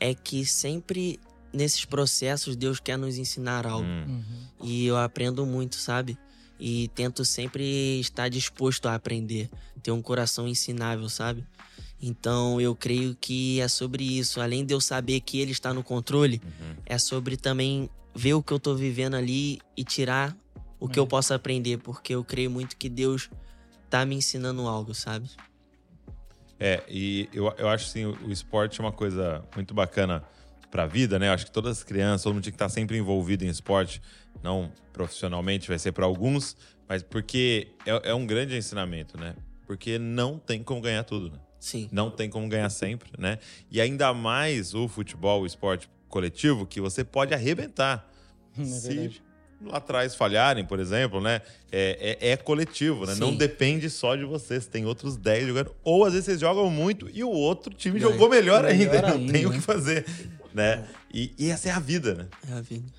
é que sempre nesses processos Deus quer nos ensinar algo. Hum. Uhum. E eu aprendo muito, sabe? E tento sempre estar disposto a aprender, ter um coração ensinável, sabe? Então eu creio que é sobre isso. Além de eu saber que ele está no controle, Uhum. é sobre também ver o que eu tô vivendo ali e tirar o que É. eu possa aprender, porque eu creio muito que Deus tá me ensinando algo, sabe? É, e eu, eu acho assim, o, o esporte é uma coisa muito bacana pra vida, né? Eu acho que todas as crianças, todo mundo tinha que estar sempre envolvido em esporte, não profissionalmente, vai ser pra alguns, mas porque é, é um grande ensinamento, né? Porque não tem como ganhar tudo, né? Sim. Não tem como ganhar sempre, né? E ainda mais o futebol, o esporte coletivo, que você pode arrebentar. É Se. Lá atrás falharem, por exemplo, né? É, é, é coletivo, né? Não Sim. depende só de você. Você tem outros 10 jogando. Ou às vezes vocês jogam muito e o outro time Ganha. jogou melhor, Melhor ainda. Não ainda, tem o né? que fazer, né? E, e essa é a vida, né? É a vida.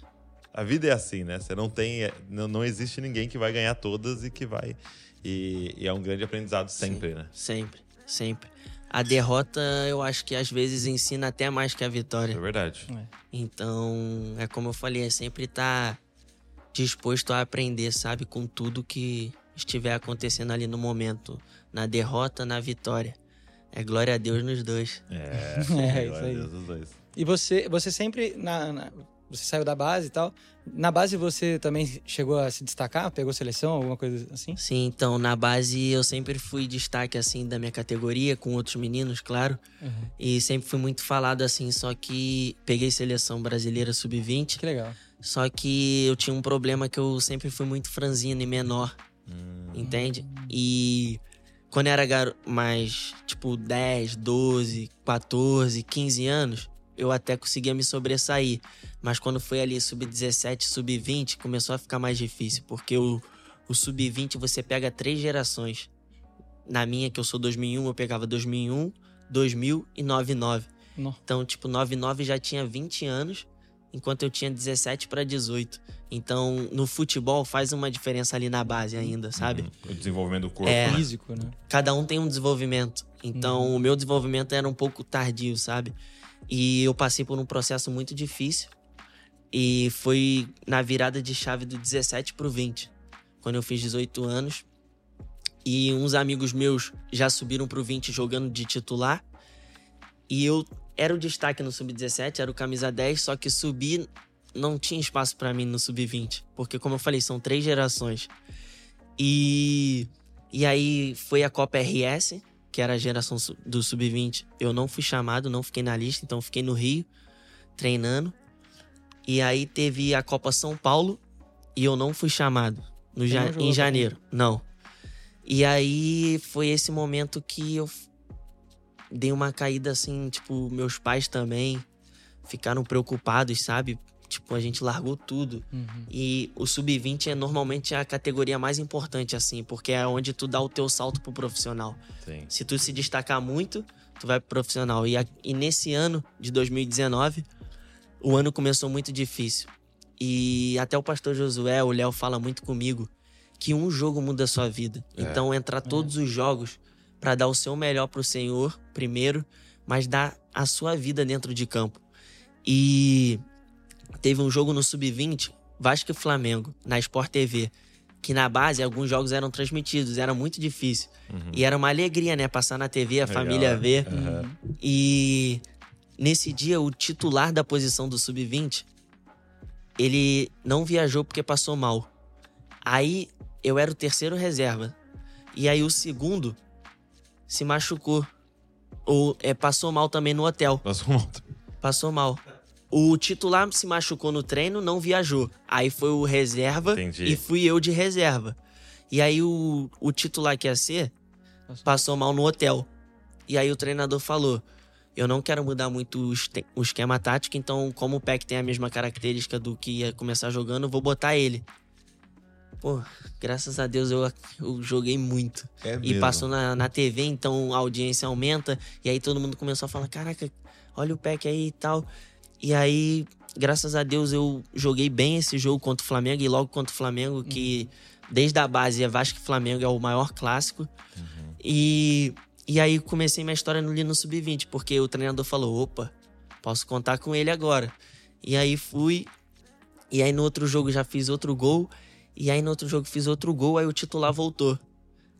A vida é assim, né? Você não tem... é, Não, não existe ninguém que vai ganhar todas e que vai... E, e é um grande aprendizado sempre, né? Sempre, sempre. A derrota, eu acho que às vezes ensina até mais que a É vitória. verdade. Então, é como eu falei, é sempre estar disposto a aprender, sabe? Com tudo que estiver acontecendo ali no momento. Na derrota, na vitória. É glória a Deus nos dois. É, É, glória isso a aí. Deus, os dois. E você, você sempre. Na, na- você saiu da base e tal. Na base você também chegou a se destacar? Pegou seleção, alguma coisa assim? Sim, então, na base eu sempre fui destaque, assim, da minha categoria, com outros meninos, claro. Uhum. E sempre fui muito falado, assim, só que peguei seleção brasileira sub-20. Que legal. Só que eu tinha um problema que eu sempre fui muito franzino e menor, Hum, entende? E quando eu era garo mais, tipo, 10, 12, 14, 15 anos, eu até conseguia me sobressair. Mas quando foi ali sub-17, sub-20, começou a ficar mais difícil, porque o, o sub-20 você pega três gerações. Na minha, que eu sou 2001, eu pegava 2001, 2000 e 99. Nó. Então, tipo, 99 já tinha 20 anos, enquanto eu tinha 17 para 18. Então, no futebol faz uma diferença ali na base ainda, sabe? O desenvolvimento do corpo, É. né? Físico, né? Cada um tem um desenvolvimento. Então, o meu desenvolvimento era um pouco tardio, sabe? E eu passei por um processo muito difícil. E foi na virada de chave do 17 pro 20, quando eu fiz 18 anos. E uns amigos meus já subiram pro 20 jogando de titular. E eu era o destaque no sub-17, era o camisa 10, só que subir não tinha espaço pra mim no sub-20, porque como eu falei, são três gerações. E e aí foi a Copa RS, que era a geração do sub-20. Eu não fui chamado, não fiquei na lista, então fiquei no Rio treinando. E aí teve a Copa São Paulo e eu não fui chamado no ja- em janeiro. Não. E aí foi esse momento que eu dei uma caída assim, tipo, meus pais também ficaram preocupados, sabe? Tipo, a gente largou tudo. Uhum. E o sub-20 é normalmente a categoria mais importante, assim, porque é onde tu dá o teu salto pro profissional. Sim. Se tu se destacar muito, tu vai pro profissional. E, a- e nesse ano de 2019, o ano começou muito difícil. E até o pastor Josué, o Léo, fala muito comigo que um jogo muda a sua vida. É. Então, entrar todos os jogos pra dar o seu melhor pro Senhor, primeiro, mas dar a sua vida dentro de campo. E teve um jogo no Sub-20, Vasco e Flamengo, na Sport TV. Que na base alguns jogos eram transmitidos, era muito difícil. Uhum. E era uma alegria, né? Passar na TV, a Legal, família é. ver. Aham. E nesse dia, o titular da posição do Sub-20, ele não viajou porque passou mal. Aí eu era o terceiro reserva. E aí o segundo se machucou. Ou é, passou mal também no hotel. Passou outro. Passou mal. O titular se machucou no treino, não viajou. Aí foi o reserva Entendi. e fui eu de reserva. E aí o, o titular que ia ser Passou. mal no hotel. E aí o treinador falou: Eu não quero mudar muito o esquema tático, então, como o PEC tem a mesma característica do que ia começar jogando, vou botar ele. Pô, graças a Deus eu, eu joguei muito. É E mesmo. passou na, na TV, então a audiência aumenta. E aí todo mundo começou a falar: Caraca, olha o PEC aí e tal. E aí, graças a Deus, eu joguei bem esse jogo contra o Flamengo e logo contra o Flamengo, que desde a base é Vasco e Flamengo é o maior clássico. E E aí comecei minha história no Lino Sub-20, porque o treinador falou: opa, posso contar com ele agora. E aí fui. E aí no outro jogo já fiz outro gol. E aí no outro jogo fiz outro gol, aí o titular voltou.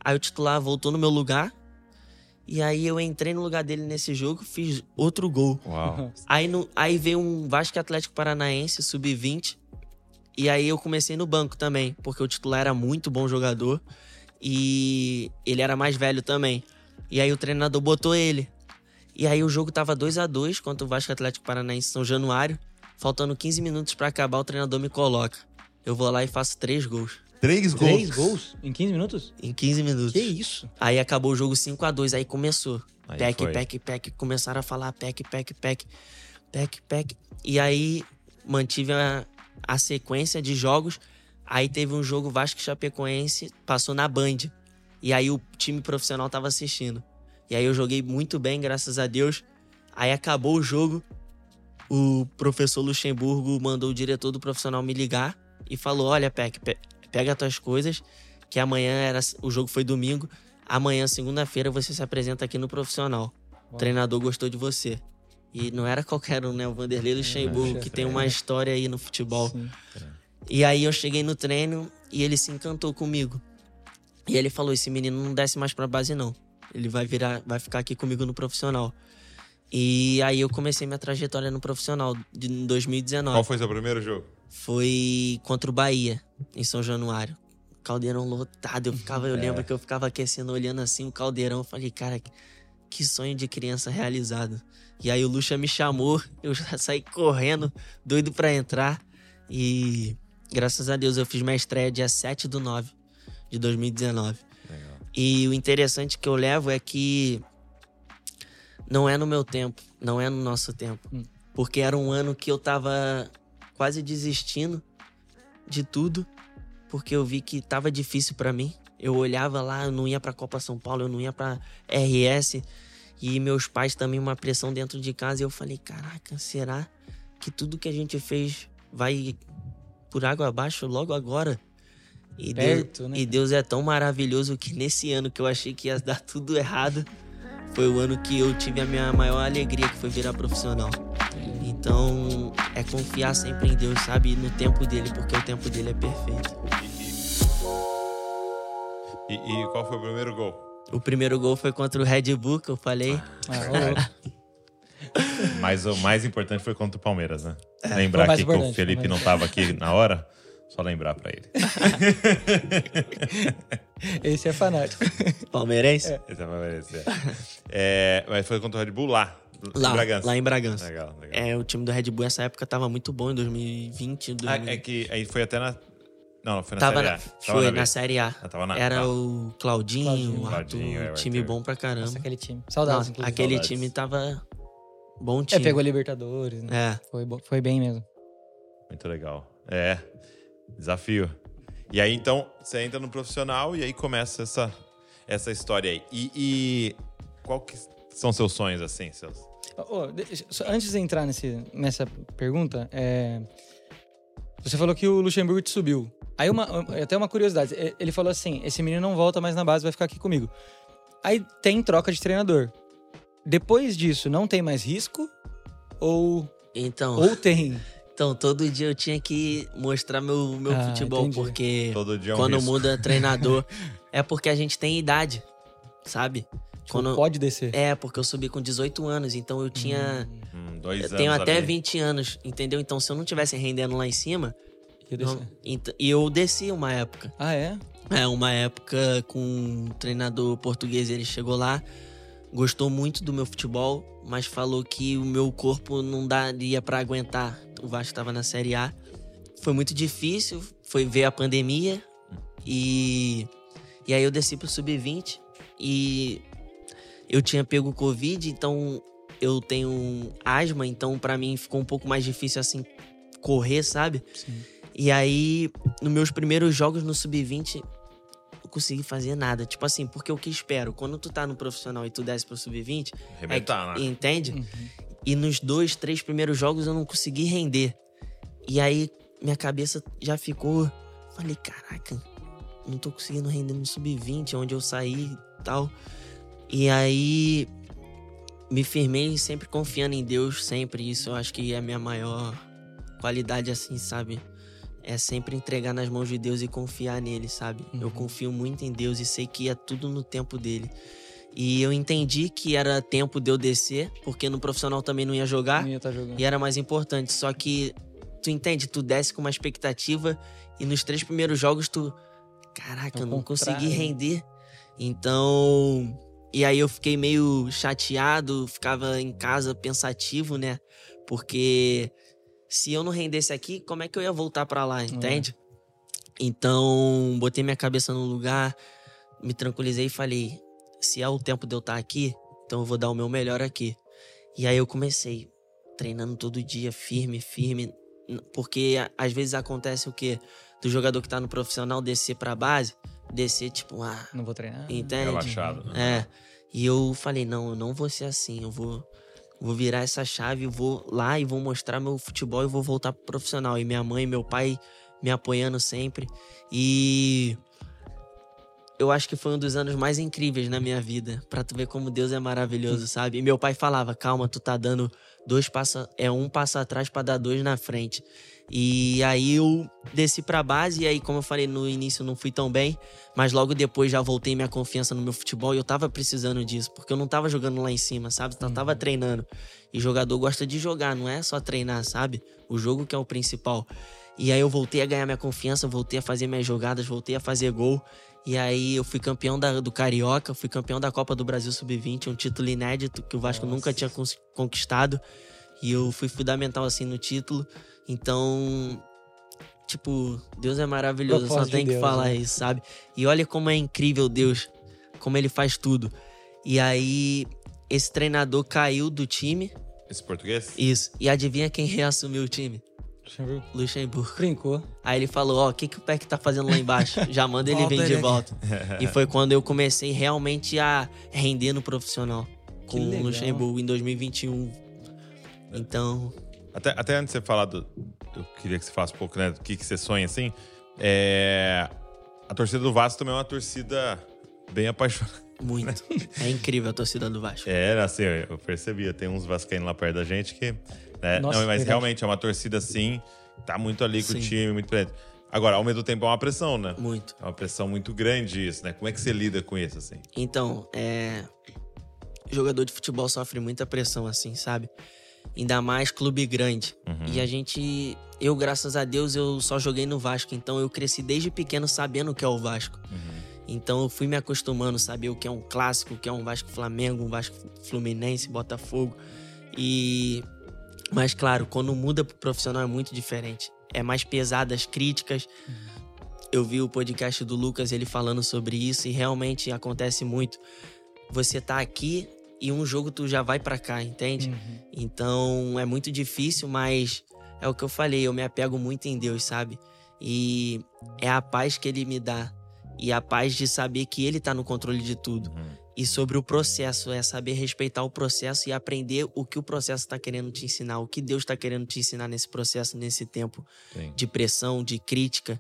Aí o titular voltou no meu lugar. E aí eu entrei no lugar dele nesse jogo, fiz outro gol. Uau. Aí, no, aí veio um Vasco Atlético Paranaense, sub-20. E aí eu comecei no banco também, porque o titular era muito bom jogador. E ele era mais velho também. E aí o treinador botou ele. E aí o jogo tava 2 a 2 contra o Vasco Atlético Paranaense São Januário. Faltando 15 minutos pra acabar, o treinador me coloca. Eu vou lá e faço três gols. Três gols. Três gols em 15 minutos? Em 15 minutos. Que isso? Aí acabou o jogo 5 a 2 aí começou. Aí Pack, foi. pack, pack. Começaram a falar pack, pack, pack. Pack, pack. E aí mantive a, a sequência de jogos. Aí teve um jogo Vasco Chapecoense, passou na Band. E aí o time profissional tava assistindo. E aí eu joguei muito bem, graças a Deus. Aí acabou o jogo. O professor Luxemburgo mandou o diretor do profissional me ligar e falou: Olha, Peck, pe- pega as tuas coisas, que amanhã era. O jogo foi domingo. Amanhã, segunda-feira, você se apresenta aqui no profissional. O Uau. treinador gostou de você. E não era qualquer um, né? O Vanderlei Luxemburgo, Poxa, que tem uma é. história aí no futebol. Sim. E aí eu cheguei no treino e ele se encantou comigo. E ele falou: esse menino não desce mais pra base, não. Ele vai virar, vai ficar aqui comigo no profissional. E aí eu comecei minha trajetória no profissional de em 2019. Qual foi seu primeiro jogo? Foi contra o Bahia, em São Januário. Caldeirão lotado. Eu ficava, eu É. lembro que eu ficava aquecendo, olhando assim o caldeirão. Eu falei, cara, que- sonho de criança realizado. E aí o Lucha me chamou, eu já saí correndo, doido pra entrar. E graças a Deus eu fiz minha estreia dia 7 do 9 de 2019. Legal. E o interessante que eu levo é que não é no meu tempo, não é no nosso tempo. Hum. Porque era um ano que eu tava quase desistindo de tudo, porque eu vi que tava difícil pra mim. Eu olhava lá, eu não ia pra Copa São Paulo, eu não ia pra RS, e meus pais também uma pressão dentro de casa, e eu falei, caraca, será que tudo que a gente fez vai por água abaixo logo agora? E Deus, Perto, né? e Deus é tão maravilhoso que nesse ano que eu achei que ia dar tudo errado, foi o ano que eu tive a minha maior alegria, que foi virar profissional. Então, é confiar sempre em Deus, sabe? No tempo dele, porque o tempo dele é perfeito. E, e- e qual foi o primeiro gol? O primeiro gol foi contra o Red Bull, que eu falei. Ah. Mas o mais importante foi contra o Palmeiras, né? É, lembrar aqui que o Felipe não estava aqui na hora. Só lembrar pra ele. Esse é fanático. Palmeirense? Esse vai merecer. É, mas foi contra o Red Bull lá. Lá, em Bragança. lá em Bragança. Legal, legal. É, o time do Red Bull nessa época tava muito bom em 2020. Ah, 2000. é que aí foi até na. Não, foi na tava Série na, A. foi B. na Série A. Ah, tava na- Era tá. o Claudinho, Claudinho. o Arthur, Claudinho, é, time bom pra caramba. Nossa, aquele time. Saudades, Não, inclusive. aquele Saudades. time tava bom É, time. pegou a Libertadores, né? É. Foi, foi bem mesmo. Muito legal. É. Desafio. E aí, então, você entra no profissional e aí começa essa, essa história aí. E, e qual que são seus sonhos, assim? Seus... Só antes de entrar nesse, nessa pergunta, é, você falou que o Luxemburgo te subiu. Aí uma, até uma curiosidade, e- ele falou assim, esse menino não volta mais na base, vai ficar aqui comigo. Aí tem troca de treinador. Depois disso, não tem mais risco? Ou, Então, ou tem? Então, todo dia eu tinha que mostrar meu, meu Ah, futebol, entendi. porque Todo dia é um quando risco. muda treinador, é porque a gente tem idade, sabe? Quando, Pode descer. é, porque eu subi com 18 anos, então eu tinha. Hum, dois eu tenho até ali. 20 anos, entendeu? Então, se eu não tivesse rendendo lá em cima, Ia não- e eu desci uma época. Ah, é? É, uma época com um treinador português, ele chegou lá, gostou muito do meu futebol, mas falou que o meu corpo não daria pra aguentar. O Vasco estava na Série A. Foi muito difícil, foi ver a pandemia e e aí eu desci pro sub-20 e eu tinha pego Covid, então eu tenho asma, então pra mim ficou um pouco mais difícil assim correr, sabe? Sim. E aí, nos meus primeiros jogos no Sub-20, eu consegui fazer nada. Tipo assim, porque o que espero? Quando tu tá no profissional e tu desce pro Sub-20, é Arrebentar, que- né? entende? Uhum. E nos dois, três primeiros jogos eu não consegui render. E aí, minha cabeça já ficou. Falei, caraca, não tô conseguindo render no Sub-20, onde eu saí e tal. E aí me firmei sempre confiando em Deus, sempre. Isso eu acho que é a minha maior qualidade, assim, sabe? É sempre entregar nas mãos de Deus e confiar nele, sabe? Uhum. Eu confio muito em Deus e sei que é tudo no tempo dele. E eu entendi que era tempo de eu descer, porque no profissional também não ia jogar. Não ia estar jogando. E era mais importante. Só que tu entende, tu desce com uma expectativa e nos três primeiros jogos tu. Caraca, Ao eu não consegui render. Então. E aí eu fiquei meio chateado, ficava em casa pensativo, né? Porque se eu não rendesse aqui, como é que eu ia voltar pra lá, entende? Então, botei minha cabeça no lugar, me tranquilizei e falei: se é o tempo de eu estar aqui, então eu vou dar o meu melhor aqui. E aí eu comecei treinando todo dia, firme, firme, porque às vezes acontece o quê? Do jogador que tá no profissional descer pra base, descer tipo, ah, Não vou treinar. entende? Relaxado. né? É. E eu falei, não, eu não vou ser assim, eu vou vou virar essa chave, vou lá e vou mostrar meu futebol e vou voltar pro profissional. E minha mãe e meu pai me apoiando sempre. E eu acho que foi um dos anos mais incríveis na minha vida, Pra tu ver como Deus é maravilhoso, sabe? E meu pai falava: "Calma, tu tá dando dois passos, é um passo atrás pra dar dois na frente". E aí eu desci pra base e aí, como eu falei no início, não fui tão bem, mas logo depois já voltei minha confiança no meu futebol e eu tava precisando disso, porque eu não tava jogando lá em cima, sabe? Só tava treinando. E jogador gosta de jogar, não é só treinar, sabe? O jogo que é o principal. E aí eu voltei a ganhar minha confiança, voltei a fazer minhas jogadas, voltei a fazer gol. E aí eu fui campeão da- do Carioca, fui campeão da Copa do Brasil Sub-20, um título inédito que o Vasco nunca tinha conquistado. E eu fui fundamental assim no título. Então, tipo, Deus é maravilhoso, só Propósito de tem que Deus, falar né? isso, sabe? E olha como é incrível Deus, como ele faz tudo. E aí esse treinador caiu do time, Esse português? isso. E adivinha quem reassumiu o time? Ver. Luxemburgo. Brincou. Aí ele falou, ó, o que, que o Peck tá fazendo lá embaixo? Já manda ele vir de volta. e foi quando eu comecei realmente a render no profissional. Com o. Luxemburgo em 2021. Então, Até, até antes de você falar do. Eu queria que você falasse um pouco, né? Do que, que você sonha assim. É, a torcida do Vasco também é uma torcida bem apaixonada. muito. é incrível a torcida do Vasco. É, assim, eu percebia. Tem uns vascaínos lá perto da gente que. Né? Nossa, Não, mas verdade. realmente é uma torcida assim. Tá muito ali com o Sim. time, muito presente. Agora, ao mesmo tempo, é uma pressão, né? Muito. É uma pressão muito grande isso, né? Como é que você lida com isso, assim? Então, é. Jogador de futebol sofre muita pressão, assim, sabe? Ainda mais clube grande. Uhum. E a gente. Eu, graças a Deus, eu só joguei no Vasco. Então eu cresci desde pequeno sabendo o que é o Vasco. Uhum. Então eu fui me acostumando, saber o que é um clássico, o que é um Vasco Flamengo, um Vasco Fluminense, Botafogo. E. Mas claro, quando muda pro profissional é muito diferente. É mais pesado as críticas. Eu vi o podcast do Lucas, ele falando sobre isso, e realmente acontece muito. Você tá aqui e um jogo tu já vai pra cá, entende? Uhum. Então é muito difícil, mas é o que eu falei, eu me apego muito em Deus, sabe? E é a paz que ele me dá. E a paz de saber que ele tá no controle de tudo. Uhum. E sobre o processo, é saber respeitar o processo e aprender o que o processo tá querendo te ensinar, o que Deus tá querendo te ensinar nesse processo, nesse tempo Sim. de pressão, de crítica.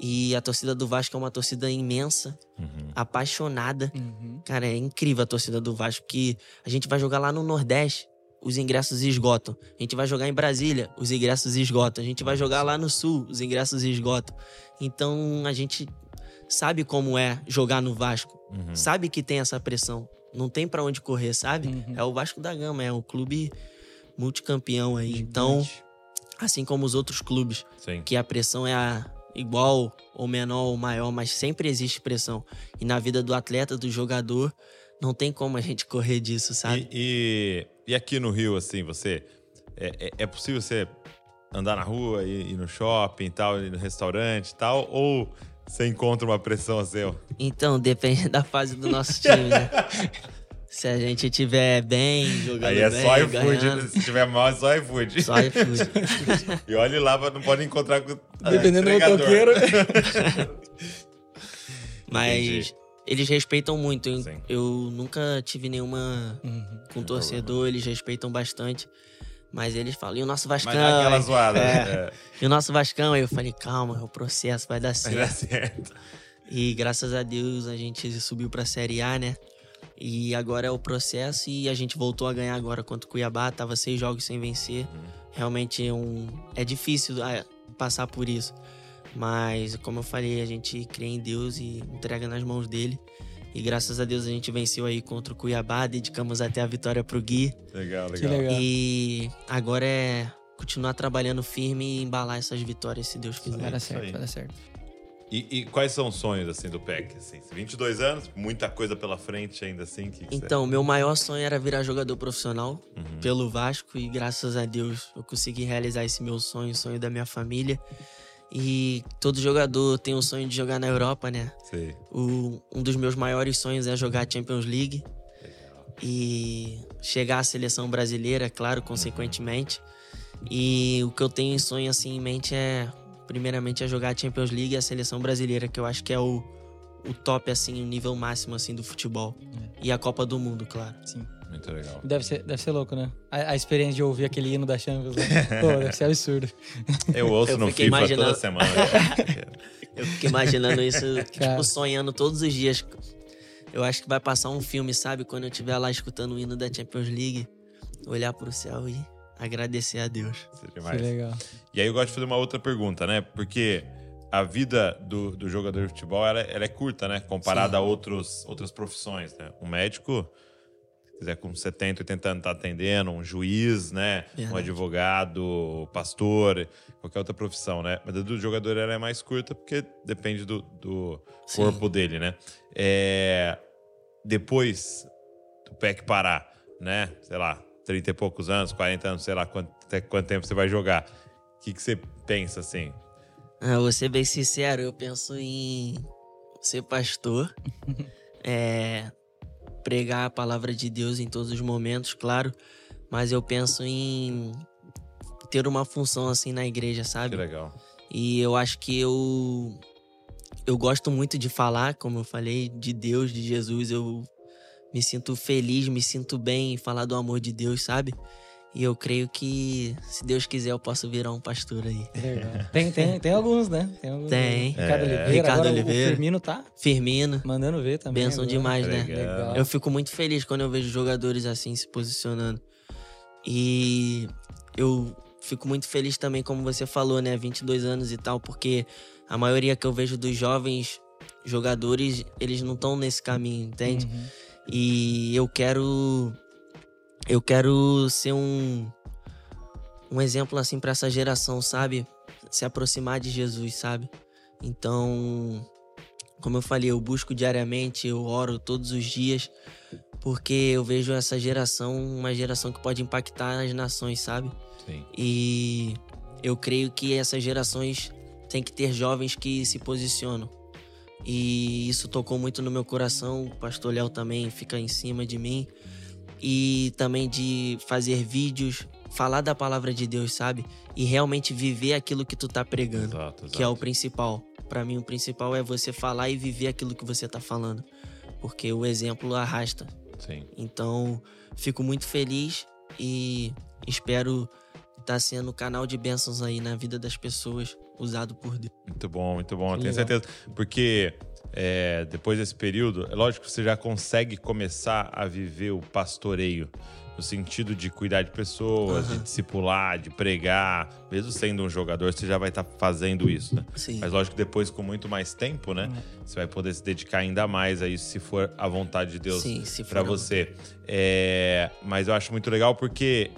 E a torcida do Vasco é uma torcida imensa, Uhum. apaixonada. Uhum. Cara, é incrível a torcida do Vasco, que a gente vai jogar lá no Nordeste, os ingressos esgotam. A gente vai jogar em Brasília, os ingressos esgotam. A gente vai jogar lá no Sul, os ingressos esgotam. Então a gente sabe como é jogar no Vasco, Uhum. sabe que tem essa pressão. Não tem pra onde correr, sabe? Uhum. É o Vasco da Gama, é o clube multicampeão aí. Então, assim como os outros clubes, Sim. que a pressão é a igual ou menor ou maior, mas sempre existe pressão. E na vida do atleta, do jogador, não tem como a gente correr disso, sabe? E, e, e aqui no Rio, assim, você. É, é- é possível você andar na rua, ir, ir no shopping e tal, ir no restaurante e tal? Ou você encontra uma pressão assim? ó? Então, depende da fase do nosso time, né? Se a gente tiver bem, jogando Aí é bem, só iFood. ganhando, Se tiver mal, é só iFood. Só iFood. E olhe lá, não pode encontrar com o Dependendo do motoqueiro. Mas Entendi. eles respeitam muito. Eu, Sim. eu nunca tive nenhuma Uhum. com torcedor, eles respeitam bastante. Mas eles falam, e o nosso Vascão? Mas dá aquela zoada. É. né? E o nosso Vascão? Aí eu falei, calma, é o processo, vai dar Vai certo. dar certo. E graças a Deus a gente subiu pra Série A, né? E agora é o processo e a gente voltou a ganhar agora contra o Cuiabá. Tava seis jogos sem vencer. Uhum. Realmente é, um, é difícil ah, passar por isso. Mas, como eu falei, a gente crê em Deus e entrega nas mãos dele. E graças a Deus a gente venceu aí contra o Cuiabá, dedicamos até a vitória pro Gui. Legal, Que legal. legal. E agora é continuar trabalhando firme e embalar essas vitórias, se Deus quiser. Vai dar certo, vai dar certo. E, e quais são os sonhos, assim, do PEC? Assim? 22 anos, muita coisa pela frente ainda, assim. Que que você- Então, meu maior sonho era virar jogador profissional Uhum. pelo Vasco e graças a Deus eu consegui realizar esse meu sonho, o sonho da minha família. E todo jogador tem o sonho de jogar na Europa, né? Sei. O- um dos meus maiores sonhos é jogar a Champions League e chegar à seleção brasileira, claro, consequentemente. E o que eu tenho em sonho assim em mente é, primeiramente, é jogar a Champions League e a seleção brasileira, que eu acho que é o, o top, assim, o nível máximo assim do futebol. E a Copa do Mundo, claro. Sim. Muito legal. Deve ser, deve ser louco, né? A, a experiência de ouvir aquele hino da Champions. Né? Pô, deve ser absurdo. Eu ouço Eu no fiquei FIFA imaginando- toda semana. Eu fico imaginando isso, Cara. tipo, sonhando todos os dias. Eu acho que vai passar um filme, sabe? Quando eu estiver lá escutando o hino da Champions League, olhar pro céu e agradecer a Deus. Isso é Que legal. E aí eu gosto de fazer uma outra pergunta, né? Porque a vida do, do jogador de futebol ela, ela é curta, né? Comparada Sim. a outros, outras profissões, né? Um médico, quiser com 70, 80 anos tá atendendo, um juiz, né? Um Verdade. advogado, pastor, qualquer outra profissão, né? Mas a do jogador ela é mais curta porque depende do, do corpo dele, né? É, depois do PEC parar, né? Sei lá, 30 e poucos anos, 40 anos, sei lá quanto, até quanto tempo você vai jogar. O que, que você pensa assim? Ah, vou ser bem sincero, eu penso em ser pastor, é, pregar a palavra de Deus em todos os momentos, claro, mas eu penso em ter uma função assim na igreja, Que sabe? legal. E eu acho que eu eu gosto muito de falar, como eu falei, de Deus, de Jesus. Eu me sinto feliz, me sinto bem em falar do amor de Deus, sabe? E eu creio que, se Deus quiser, eu posso virar um pastor aí. Legal. Tem, tem, tem alguns, né? Tem. Alguns, Tem. Ricardo É. Oliveira. Ricardo agora Oliveira. O Firmino tá Firmino, mandando ver também. benção agora. demais, né? Legal. Eu fico muito feliz quando eu vejo jogadores assim se posicionando. E eu fico muito feliz também, como você falou, né? 22 anos e tal, porque a maioria que eu vejo dos jovens jogadores, eles não estão nesse caminho, entende? Uhum. E eu quero. Eu quero ser um. Um exemplo assim pra essa geração, sabe? Se aproximar de Jesus, sabe? Então, como eu falei, eu busco diariamente, eu oro todos os dias, porque eu vejo essa geração uma geração que pode impactar as nações, sabe? Sim. E eu creio que essas gerações têm que ter jovens que se posicionam. E isso tocou muito no meu coração. O pastor Léo também fica em cima de mim. E também de fazer vídeos, falar da palavra de Deus, sabe? E realmente viver aquilo que tu tá pregando, Exato, exato. que é o principal. Pra mim, o principal é você falar e viver aquilo que você tá falando. Porque o exemplo arrasta. Sim. Então, fico muito feliz e espero estar sendo canal de bênçãos aí na vida das pessoas, usado por Deus. Muito bom, muito bom. Eu tenho certeza. Porque é, depois desse período, é lógico que você já consegue começar a viver o pastoreio. No sentido de cuidar de pessoas, de Aham. discipular, de pregar. Mesmo sendo um jogador, você já vai estar fazendo isso, né? Sim. Mas lógico que depois, com muito mais tempo, né? Você vai poder se dedicar ainda mais a isso, se for a vontade de Deus para você. É, mas eu acho muito legal porque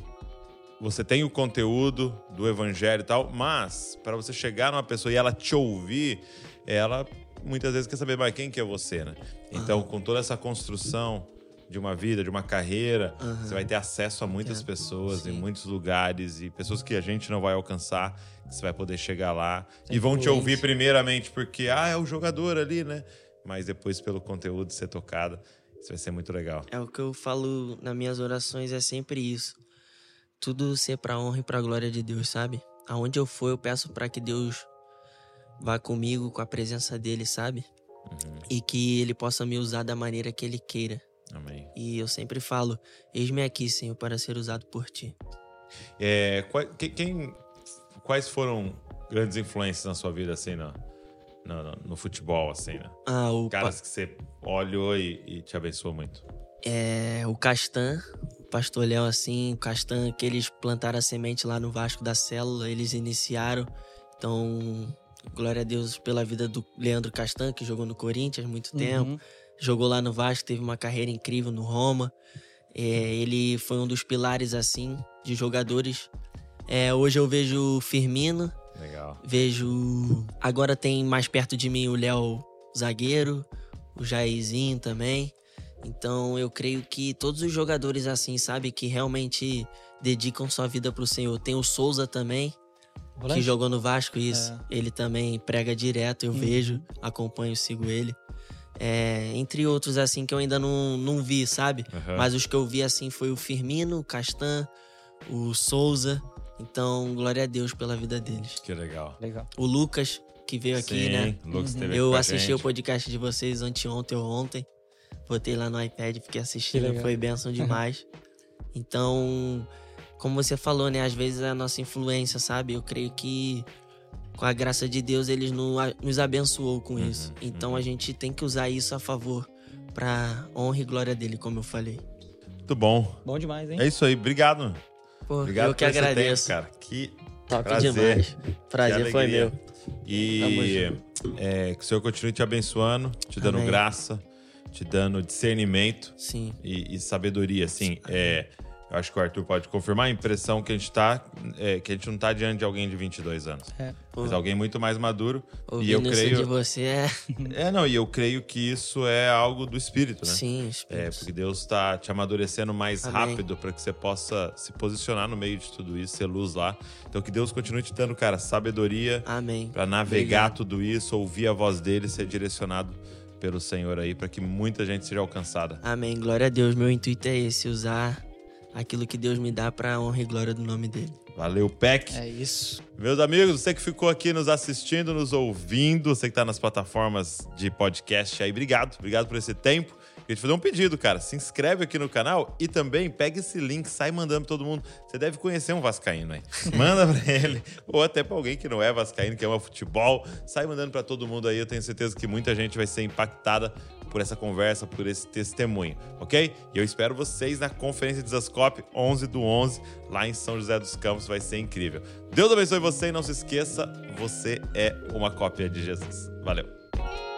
você tem o conteúdo do evangelho e tal, mas para você chegar numa pessoa e ela te ouvir, ela muitas vezes quer saber, mas quem que é você, né? Então, com toda essa construção de uma vida, de uma carreira, Aham. você vai ter acesso a muitas É, pessoas em sim. muitos lugares e pessoas que a gente não vai alcançar, que você vai poder chegar lá e vão te ouvir primeiramente porque ah, é o jogador ali, né? Mas depois pelo conteúdo ser tocado, isso vai ser muito legal. É o que eu falo nas minhas orações, é sempre isso. Tudo ser pra honra e pra glória de Deus, sabe? Aonde eu for, eu peço pra que Deus vá comigo, com a presença dele, sabe? Uhum. E que ele possa me usar da maneira que ele queira. Amém. E eu sempre falo: Eis-me aqui, Senhor, para ser usado por ti. É, qua- que- quem, quais foram grandes influências na sua vida, assim, na, no, no, no futebol, assim, né? Ah, o Caras que você olhou e, e te abençoou muito. É, o Castan, o Pastor Léo, assim, o Castan, que eles plantaram a semente lá no Vasco da Célula, eles iniciaram. Então, glória a Deus pela vida do Leandro Castan, que jogou no Corinthians há muito tempo. Uhum. Jogou lá no Vasco, teve uma carreira incrível no Roma. É, ele foi um dos pilares, assim, de jogadores. É, hoje eu vejo o Firmino, Legal. vejo. Agora tem mais perto de mim o Léo Zagueiro, o Jairzinho também. Então eu creio que todos os jogadores assim, sabe, que realmente dedicam sua vida pro Senhor. Tem o Souza também, que jogou no Vasco, isso. É. Ele também prega direto, eu Uhum. vejo, acompanho, sigo ele. É, entre outros, assim, que eu ainda não, não vi, sabe? Aham. Mas os que eu vi, assim, foi o Firmino, o Castan, o Souza. Então, glória a Deus pela vida deles. Que legal. Legal. O Lucas, que veio aqui, Sim, né? o Lucas Uhum. aqui Eu assisti gente. o podcast de vocês anteontem ou ontem. Botei lá no iPad, fiquei assistindo, foi bênção demais. então, como você falou, né? Às vezes a nossa influência, sabe? Eu creio que com a graça de Deus eles no- nos abençoou com Uhum, isso. Então uhum. a gente tem que usar isso a favor pra honra e glória dele, como eu falei. Muito bom. Bom demais, hein? É isso aí. Obrigado. Pô, Obrigado eu que por esse agradeço. tempo, cara. Que Top Prazer. demais. Prazer Que foi meu. E é, que o Senhor continue te abençoando, te dando Amém. graça, te dando discernimento Sim. e, e sabedoria. Assim, é, eu acho que o Arthur pode confirmar a impressão que a gente tá, é, que a gente não tá diante de alguém de 22 anos, É. Mas alguém muito mais maduro. e ouvindo eu isso creio, de você é. é não, e eu creio que isso é algo do Espírito, né? Sim, É, Espírito. porque Deus está te amadurecendo mais Amém. rápido para que você possa se posicionar no meio de tudo isso, ser luz lá. Então que Deus continue te dando, cara, sabedoria Amém. para navegar tudo isso, ouvir a voz dele, ser direcionado pelo Senhor aí, para que muita gente seja alcançada. Amém. Glória a Deus. Meu intuito é esse, usar aquilo que Deus me dá pra honra e glória do nome dele. Valeu, Peck. É isso. Meus amigos, você que ficou aqui nos assistindo, nos ouvindo, você que tá nas plataformas de podcast aí, obrigado. Obrigado por esse tempo. Queria te fazer um pedido, cara. Se inscreve aqui no canal e também pega esse link, sai mandando pra todo mundo. Você deve conhecer um vascaíno aí. Manda pra ele, ou até pra alguém que não é vascaíno, que ama futebol. Sai mandando pra todo mundo aí. Eu tenho certeza que muita gente vai ser impactada por essa conversa, por esse testemunho, ok? E eu espero vocês na Conferência de Zascope 11 do 11, lá em São José dos Campos. Vai ser incrível. Deus abençoe você e não se esqueça, você é uma cópia de Jesus. Valeu!